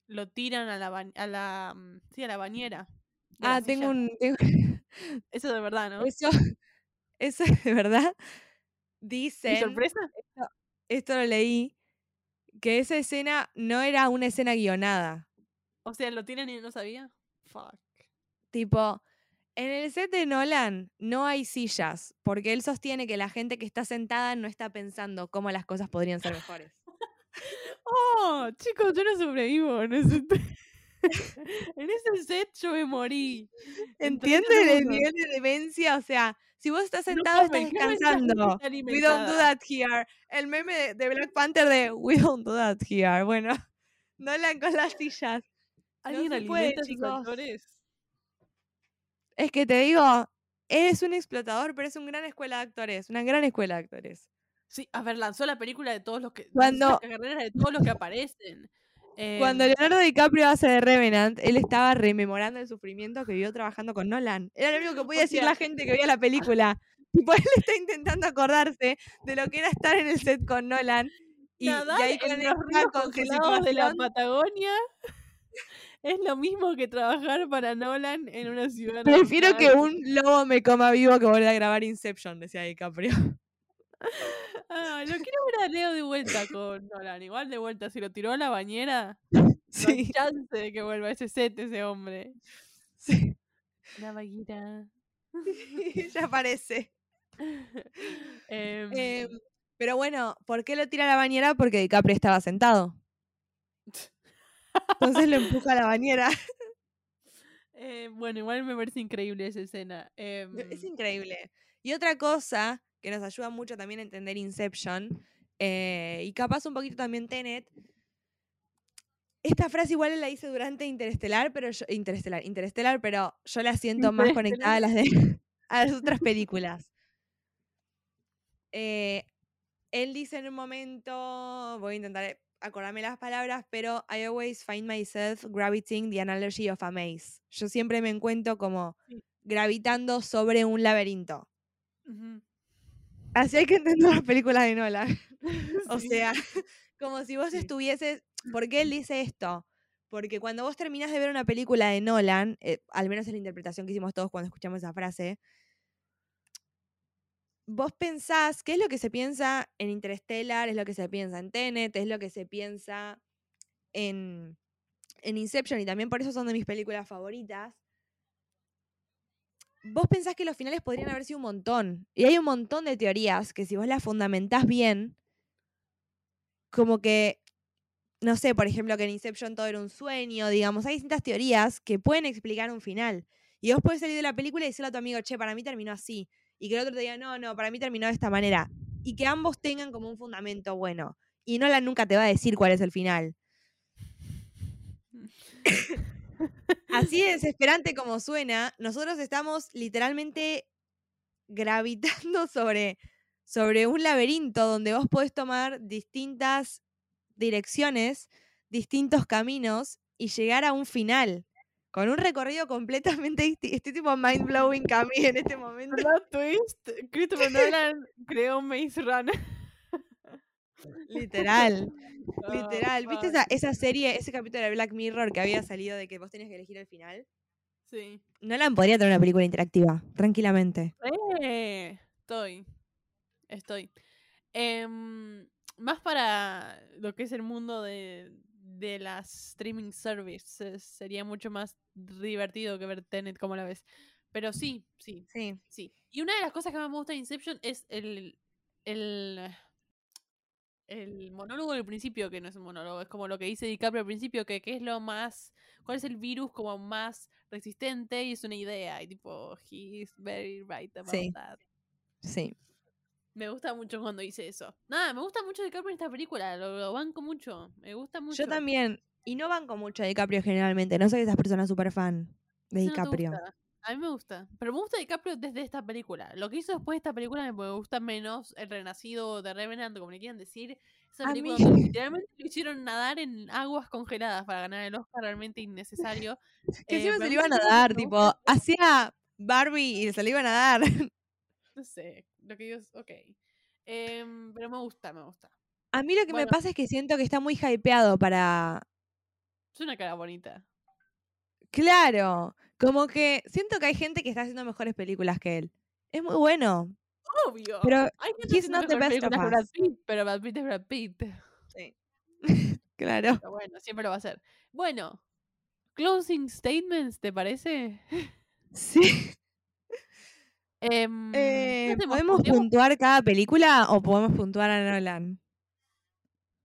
lo tiran a la ba- a la mm, sí, a la bañera. de la Ah, tengo un... tengo- Eso de verdad, ¿no? Eso, eso es de verdad. ¿Mi Dicen, sorpresa? esto lo leí, que esa escena no era una escena guionada. O sea, ¿lo tienen y no sabía? Fuck. Tipo, en el set de Nolan no hay sillas, porque él sostiene que la gente que está sentada no está pensando cómo las cosas podrían ser mejores. Oh, chicos, yo no sobrevivo en ese, en ese set yo me morí. en 30 ¿Entienden el nivel de demencia? O sea, si vos estás sentado, estás ¿qué mensaje descansando. We don't do that here. El meme de, de Black Panther de We don't do that here. Bueno, Nolan con las sillas. ¿Alguien se puede, chicos. actores? Es que te digo, es un explotador, pero es una gran escuela de actores. Una gran escuela de actores. Sí, a ver, lanzó la película de todos los que. Cuando- la carrera de todos los que aparecen. Cuando Em, Leonardo DiCaprio hace de Revenant, él estaba rememorando el sufrimiento que vivió trabajando con Nolan. Era lo único que podía decir sea- la gente que veía la película. Tipo, él está intentando acordarse de lo que era estar en el set con Nolan. Y, y ahí en conecta los ríos con congelados de la. Patagonia es lo mismo que trabajar para Nolan en una ciudad. Prefiero que un lobo me coma vivo que volver a grabar Inception, decía DiCaprio. Ah, lo quiero ver a Leo de vuelta con Nolan. Igual de vuelta, si lo tiró a la bañera, no hay Sí, chance de que vuelva ese set ese hombre. sí. La bañera. ya parece. Em, Em, pero bueno, ¿por qué lo tira a la bañera? Porque DiCaprio estaba sentado. Entonces lo empuja a la bañera. eh, bueno, igual me parece increíble esa escena. Em, Es increíble. Y otra cosa que nos ayuda mucho también a entender Inception, eh, y capaz un poquito también Tenet, esta frase igual la hice durante Interestelar, pero yo, Interestelar, Interestelar, pero yo la siento más conectada a las, de, a las otras películas. Eh, él dice en un momento, voy a intentar acordarme las palabras, pero I always find myself gravitating the analogy of a maze. Yo siempre me encuentro como gravitando sobre un laberinto. Así hay que entender las películas de Nolan. O Sí. sea, como si vos Sí. estuvieses. ¿Por qué él dice esto? Porque cuando vos terminás de ver una película de Nolan, eh, al menos es la interpretación que hicimos todos cuando escuchamos esa frase, vos pensás, ¿qué es lo que se piensa en Interstellar? Es lo que se piensa en Tenet, es lo que se piensa en, en Inception, y también por eso son de mis películas favoritas. Vos pensás que los finales podrían haber sido un montón. Y hay un montón de teorías que si vos las fundamentás bien, como que, no sé, por ejemplo, que en Inception todo era un sueño, digamos, hay distintas teorías que pueden explicar un final. Y vos puedes salir de la película y decirle a tu amigo, che, para mí terminó así. Y que el otro te diga, no, no, para mí terminó de esta manera. Y que ambos tengan como un fundamento bueno. Y Nolan nunca te va a decir cuál es el final. Así de desesperante como suena, nosotros estamos literalmente gravitando sobre, sobre un laberinto donde vos podés tomar distintas direcciones, distintos caminos y llegar a un final. Con un recorrido completamente distinto. Estoy tipo mind blowing a mí en este momento. Twist, Christopher Nolan creó Maze Runner. Literal, Oh, literal. ¿Viste fuck. esa, esa serie, ese capítulo de Black Mirror que había salido de que vos tenías que elegir el final? Sí. Nolan podría tener una película interactiva, tranquilamente. Eh, estoy. Estoy. Em, más para lo que es el mundo de, de las streaming services. Sería mucho más divertido que ver Tenet como la ves. Pero sí, sí, Sí. sí. Y una de las cosas que más me gusta de Inception es el, el, el monólogo del principio, que no es un monólogo, es como lo que dice DiCaprio al principio, que qué es lo más, cuál es el virus como más resistente y es una idea. Y tipo, he's very right about Sí. that. Sí. Me gusta mucho cuando dice eso. Nada, me gusta mucho DiCaprio en esta película, lo, lo banco mucho, me gusta mucho. Yo también. Y no banco mucho a DiCaprio generalmente. No soy de esas personas súper fan de te DiCaprio. A mí me gusta. Pero me gusta DiCaprio desde esta película. Lo que hizo después de esta película me gusta menos El Renacido de Revenant, como le quieran decir. Esa película mí- donde literalmente lo hicieron nadar en aguas congeladas para ganar el Oscar, realmente innecesario. Que Eh, se le iban a esa película dar, me tipo, hacía Barbie y se le iban a dar. No sé, lo que digo es, ok. Em, pero me gusta, me gusta. A mí lo que me pasa es que siento que está muy hypeado para. Es una cara bonita. Claro. Como que siento que hay gente que está haciendo mejores películas que él. Es muy bueno. Obvio. Pero Hay gente he's not the best of que Brad us. Pitt, pero Brad Pitt es Brad Pitt. Sí. claro. Pero bueno, siempre lo va a hacer. Bueno, closing statements, ¿te parece? Sí. Em, ¿qué Eh? ¿Podemos puntuar cada película o podemos puntuar a Nolan?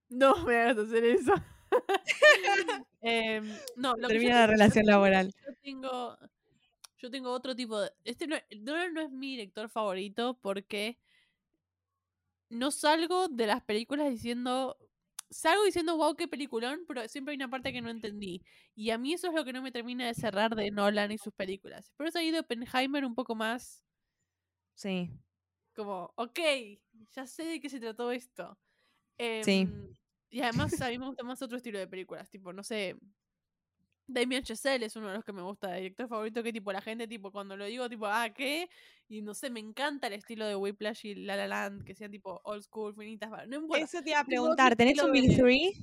No me hagas hacer eso. Em, no, lo que Termina tengo- la yo relación tengo- laboral. Yo tengo, yo tengo otro tipo de. Este no, Nolan no es mi director favorito porque no salgo de las películas diciendo. Salgo diciendo, wow, qué peliculón, pero siempre hay una parte que no entendí. Y a mí eso es lo que no me termina de cerrar de Nolan y sus películas. Por eso he ido Oppenheimer un poco más Sí. como, ok, ya sé de qué se trató esto. Sí. Em, Y además a mí me gusta más otro estilo de películas, tipo, no sé, Damien Chazelle es uno de los que me gusta, director favorito que tipo la gente, tipo, cuando lo digo, tipo, ah, ¿qué? Y no sé, me encanta el estilo de Whiplash y La La Land, que sean tipo old school, finitas, no importa. Eso te iba a preguntar. ¿Tenés un Big Three?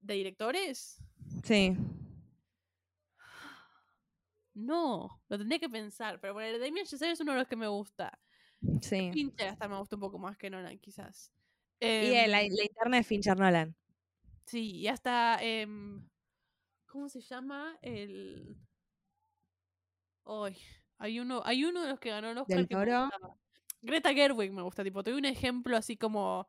¿De directores? Sí. No, lo tendría que pensar, pero bueno, Damien Chazelle es uno de los que me gusta. Sí. Fincher hasta me gusta un poco más que Nolan, quizás. Y eh, la, Em, la interna de Fincher Nolan. Sí, y hasta. em, ¿Cómo se llama? El. Ay, hay uno, hay uno de los que ganó el Oscar. ¿Del que Toro? Greta Gerwig me gusta, tipo, te doy un ejemplo así como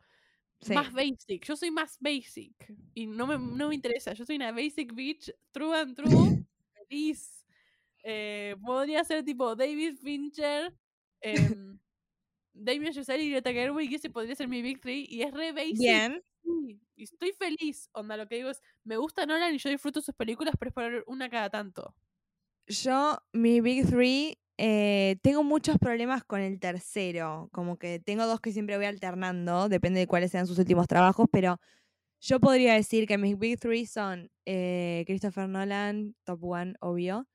Sí. más basic. Yo soy más basic y no me, no me interesa. Yo soy una basic bitch, true and true, feliz. Eh, podría ser tipo David Fincher, em, Damien Chazelle y Greta Gerwig y ese podría ser mi big three y es re basic. Bien. Sí, y estoy feliz. Onda, lo que digo es, me gusta Nolan y yo disfruto sus películas, pero es por una cada tanto. Yo, mi Big Three, eh, tengo muchos problemas con el tercero. Como que tengo dos que siempre voy alternando, depende de cuáles sean sus últimos trabajos, pero yo podría decir que mis Big Three son eh, Christopher Nolan, top one, obvio.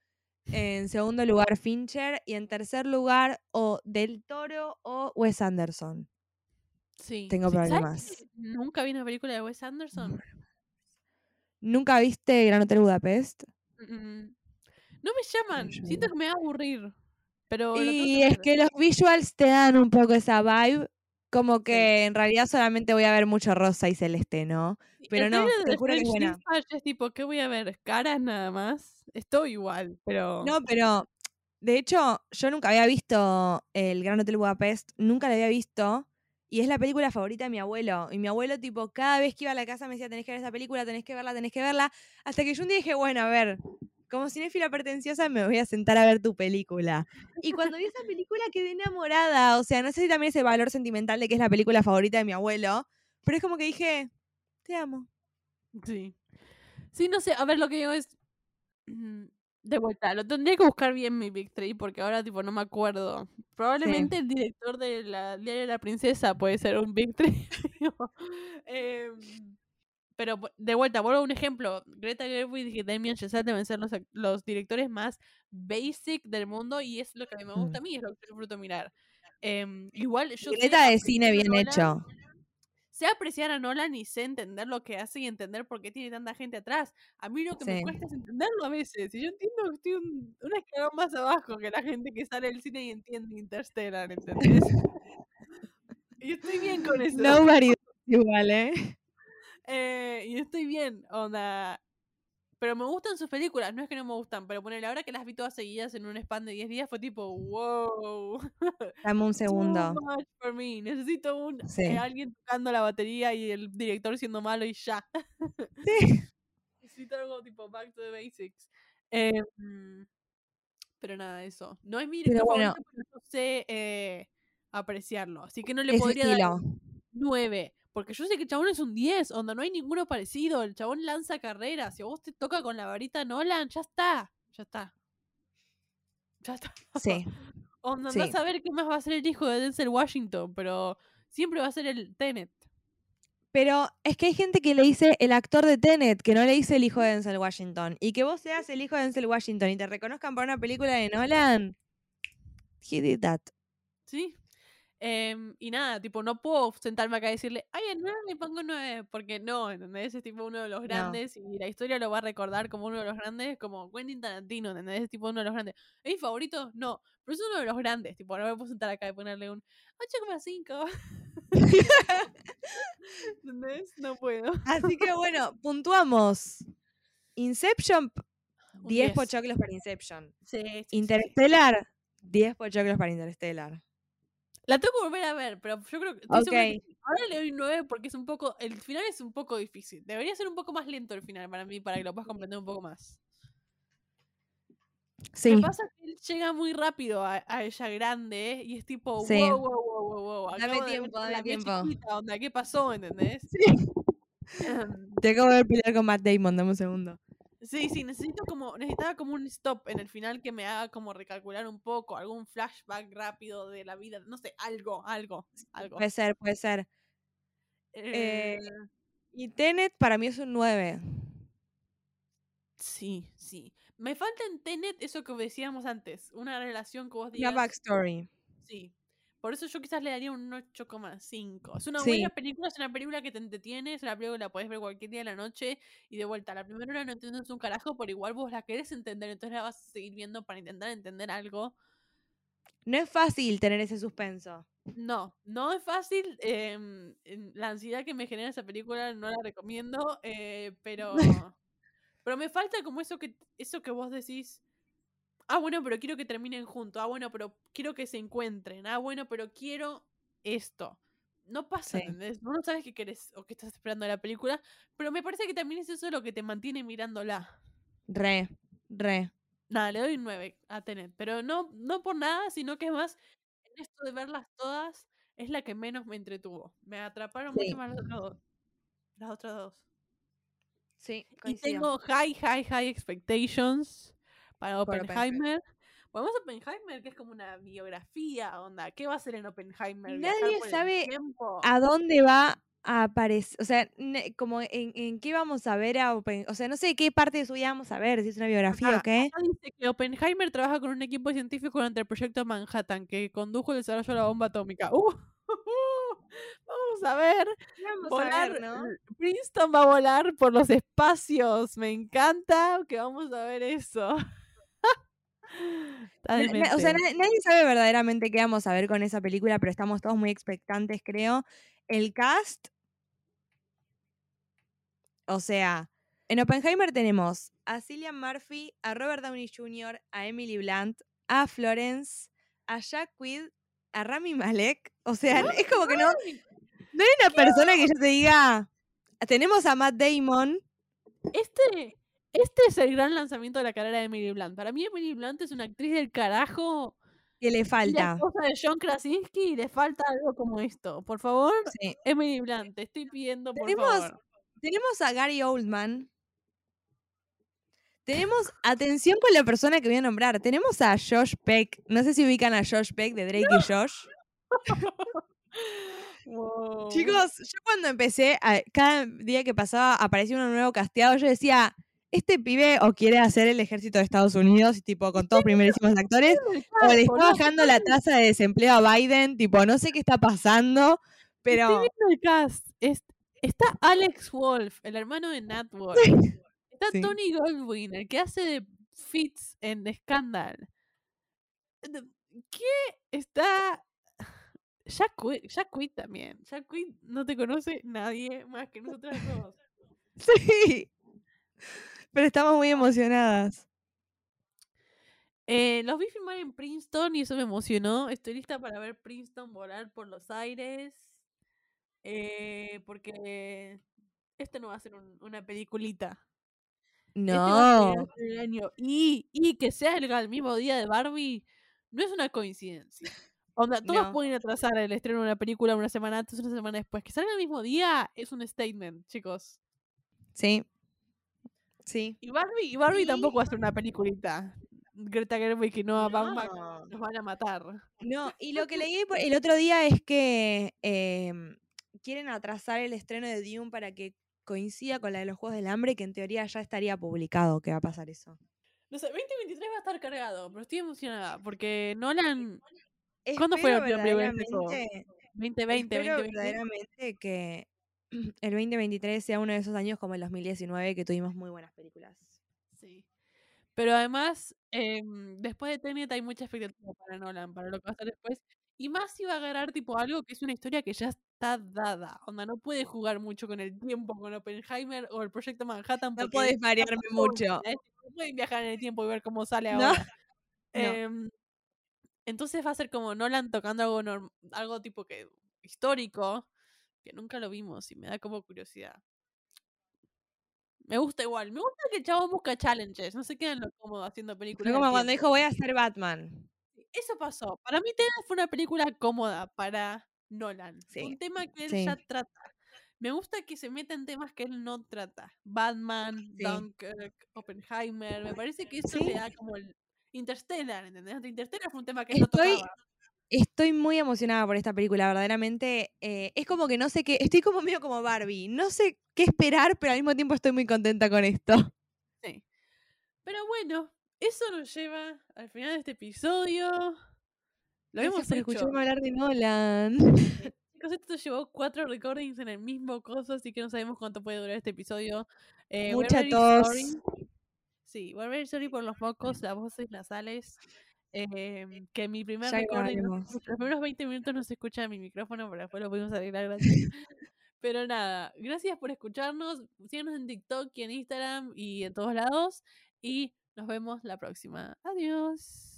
En segundo lugar, Fincher. Y en tercer lugar, o Del Toro o Wes Anderson. Sí. Tengo Sí, ¿sabes problemas. Nunca vi una película de Wes Anderson. ¿Nunca viste Gran Hotel Budapest? Mm, No me llaman. Siento que me va a aburrir. Pero Y es que los visuals te dan un poco esa vibe, como Sí. que en realidad solamente voy a ver mucho rosa y celeste, ¿no? Pero el no, te juro que es buena. Es tipo, ¿qué voy a ver? ¿Caras nada más? Estoy igual, pero... No, pero de hecho yo nunca había visto el Gran Hotel Budapest, nunca la había visto, y es la película favorita de mi abuelo. Y mi abuelo, tipo, cada vez que iba a la casa me decía, tenés que ver esa película, tenés que verla, tenés que verla, hasta que yo un día dije, bueno, a ver, como cinéfila pretenciosa me voy a sentar a ver tu película. Y cuando vi esa película quedé enamorada, o sea, no sé si también ese valor sentimental de que es la película favorita de mi abuelo, pero es como que dije, te amo. Sí. Sí, no sé, a ver, lo que digo es... De vuelta, lo tendría que buscar bien mi Big Three porque ahora tipo no me acuerdo. Probablemente el director de la Diario de la Princesa puede ser un Big Three. Em, pero de vuelta, vuelvo a un ejemplo. Greta Gerwig y Damien Chazelle deben ser los, los directores más basic del mundo y es lo que a mí me gusta a mí, es lo que yo disfruto mirar. Em, igual yo Greta de cine bien hecho. Sé apreciar a Nolan y sé entender lo que hace y entender por qué tiene tanta gente atrás. A mí lo que me cuesta es entenderlo a veces. Y yo entiendo que estoy un, un escalón más abajo que la gente que sale del cine y entiende Interstellar, ¿entendés? y estoy bien con eso. Nobody igual, ¿eh? Eh, y estoy bien, onda. Pero me gustan sus películas, no es que no me gustan, pero poner la hora que las vi todas seguidas en un span de 10 días fue tipo, wow. Dame un segundo. Too much for me. Necesito un Sí. eh, alguien tocando la batería y el director siendo malo y ya. Sí. Necesito algo tipo back to the basics. Eh, mm, pero nada, eso. No es mi Pero director bueno. favorito, pero yo sé eh, apreciarlo. Así que no le podría dar estilo. 9. Porque yo sé que el chabón es un 10, onda, no hay ninguno parecido. El chabón lanza carreras. Si a vos te toca con la varita Nolan, ya está. Ya está. Ya está. Sí. Onda, Sí. a ver qué más va a ser el hijo de Denzel Washington, pero siempre va a ser el Tenet. Pero es que hay gente que le dice el actor de Tenet, que no le dice el hijo de Denzel Washington. Y que vos seas el hijo de Denzel Washington y te reconozcan por una película de Nolan. He did that. ¿Sí? Em, y nada, tipo, no puedo sentarme acá y decirle, ay, en 9 le pongo 9, porque no, ¿entendés? Es tipo uno de los No. grandes y la historia lo va a recordar como uno de los grandes, como Quentin Tarantino, ¿entendés? Es tipo uno de los grandes. ¿Es mi favorito? No, pero es uno de los grandes, tipo, no me puedo sentar acá y ponerle un 8,5. ¿Entendés? No puedo. Así que bueno, puntuamos. Inception, Un 10 10. pochoclos para Inception. Sí, sí, sí, sí. Interstellar, 10 pochoclos para Interstellar. La tengo que volver a ver, pero yo creo que. estoy segura que Ok. sí. Ahora le doy 9 porque es un poco. El final es un poco difícil. Debería ser un poco más lento el final para mí, para que lo puedas comprender un poco más. Sí, Me pasa que él llega muy rápido a, a ella grande y es tipo, Sí. wow, wow, wow, wow, wow. Dame tiempo, dame tiempo. chiquita, onda, ¿qué pasó? ¿Entendés? Em, te acabo de ver pelear con Matt Damon, dame un segundo. Sí, sí, necesito como, necesitaba como un stop en el final que me haga como recalcular un poco, algún flashback rápido de la vida, no sé, algo, algo, algo. Puede ser, puede ser. Eh, Y Tenet para mí es un 9. sí, sí. Me falta en Tenet eso que decíamos antes, una relación que vos Una digas. backstory. Sí. Por eso yo quizás le daría un 8,5. Es una Sí. buena película, es una película que te entretiene, es una película que la podés ver cualquier día de la noche y de vuelta. La primera hora no entiendes un carajo, pero igual vos la querés entender, entonces la vas a seguir viendo para intentar entender algo. No es fácil tener ese suspenso. No, no es fácil. em, em, la ansiedad que me genera esa película no la recomiendo, eh, pero, pero me falta como eso que, eso que vos decís. Ah, bueno, pero quiero que terminen juntos. Ah, bueno, pero quiero que se encuentren. Ah, bueno, pero quiero esto. No pasa, no sabes qué querés o qué estás esperando de la película, pero me parece que también es eso lo que te mantiene mirándola. Re, re. Nada, le doy un 9 a Tenet, pero no, no por nada, sino que es más, en esto de verlas todas, es la que menos me entretuvo. Me atraparon Sí. mucho más las otras dos. Las otras dos. Sí, Y tengo high, high, high expectations para Oppenheimer. Podemos Oppenheimer, que es como una biografía, onda. ¿Qué va a hacer en Oppenheimer? ¿Viajar Nadie sabe? ¿A dónde va a aparecer? O sea, como en, en qué vamos a ver a Oppen- O sea, no sé qué parte de su vida vamos a ver, si es una biografía Acá- o qué. dice que Oppenheimer trabaja con un equipo científico durante el proyecto Manhattan, que condujo el desarrollo de la bomba atómica. ¡Uh! Vamos a ver. volar. Princeton va a volar por los espacios. Me encanta que vamos a ver eso. O sea, nadie sabe verdaderamente qué vamos a ver con esa película, pero estamos todos muy expectantes, creo. El cast. O sea, en Oppenheimer tenemos a Cillian Murphy, a Robert Downey Jr., a Emily Blunt, a Florence, a Jack Quaid, a Rami Malek. O sea, es como que no, no hay una persona que yo te diga. Tenemos a Matt Damon. Este, este es el gran lanzamiento de la carrera de Emily Blunt. Para mí, Emily Blunt es una actriz del carajo. que le Y la falta. esposa de John Krasinski y le falta algo como esto. Por favor, Sí. Emily Blunt, te estoy pidiendo, por Tenemos- favor. Tenemos a Gary Oldman. Tenemos, atención con la persona que voy a nombrar. Tenemos a Josh Peck. No sé si ubican a Josh Peck de Drake y Josh. Wow. Chicos, yo cuando empecé, cada día que pasaba aparecía uno nuevo casteado, yo decía, este pibe o quiere hacer el ejército de Estados Unidos, tipo, con todos primerísimos actores, o le está bajando la tasa de desempleo a Biden, tipo, no sé qué está pasando, pero... Estoy el cast. Es- está Alex Wolf, el hermano de Nat Wolf. Está Sí. Tony Goldwyn, el que hace de Fitz en Scandal. ¿Qué está? Jack Quaid, Jack Quaid también. Jack Quaid no te conoce nadie más que nosotras dos. Sí. Pero estamos muy emocionadas. Eh, los vi filmar en Princeton y eso me emocionó. Estoy lista para ver Princeton volar por los aires. eh, porque este no va a ser un- una peliculita. Este va a ser No. el estreno del año. Y, y que sea el, el mismo día de Barbie no es una coincidencia. Onda, todos No. pueden atrasar el estreno de una película una semana antes, una semana después. Que salga el mismo día es un statement, chicos. Sí. Sí. Y Barbie, y Barbie Sí. tampoco va a ser una peliculita. Greta Gerwig y Noah Baumbach No. nos van a matar. No, y lo que leí el otro día es que em, quieren atrasar el estreno de Dune para que coincida con la de los Juegos del Hambre, que en teoría ya estaría publicado que va a pasar eso. No sé, 2023 va a estar cargado, pero estoy emocionada porque Nolan ¿Cuándo fue la que sacó? verdaderamente- 2020, espero 2020. verdaderamente que el 2023 sea uno de esos años como el 2019 que tuvimos muy buenas películas. Sí. Pero además, em, después de Tenet hay mucha expectativa para Nolan, para lo que va a hacer después. Y más si va a agarrar tipo algo que es una historia que ya está dada. Onda, no puede jugar mucho con el tiempo, con Oppenheimer o el proyecto Manhattan. No ya variarme mucho. No pueden viajar en el tiempo y ver cómo sale No. ahora. No. Em, entonces va a ser como Nolan tocando algo, algo tipo que histórico, que nunca lo vimos y me da como curiosidad. Me gusta igual. Me gusta que el chabón busca challenges. No se queda en lo cómodo haciendo películas. Fue como cuando tiempo. dijo voy a ser Batman. Eso pasó. Para mí Tenet fue una película cómoda para Nolan. Sí, Un tema que él sí. ya trata. Me gusta que se meta en temas que él no trata. Batman, Sí. Dunkirk, Oppenheimer. Me parece que eso le da como el Interstellar, ¿entendés? Interstellar fue un tema que él no Estoy, tocaba. Estoy muy emocionada por esta película, verdaderamente. eh, es como que no sé qué, estoy como medio como Barbie. No sé qué esperar, pero al mismo tiempo estoy muy contenta con esto. Sí. Pero bueno, eso nos lleva al final de este episodio. Lo hemos escucharme hablar de Nolan. Chicos, esto llevó cuatro recordings en el mismo coso, así que no sabemos cuánto puede durar este episodio. Eh, Mucha tos. sorry. Sí, we're very sorry por los mocos, las voces nasales. Em, que mi primer recording, no los primeros 20 minutos no se escucha mi micrófono, pero después lo pudimos arreglar gracias. Pero nada, gracias por escucharnos. Síganos en TikTok y en Instagram y en todos lados. Y nos vemos la próxima. Adiós.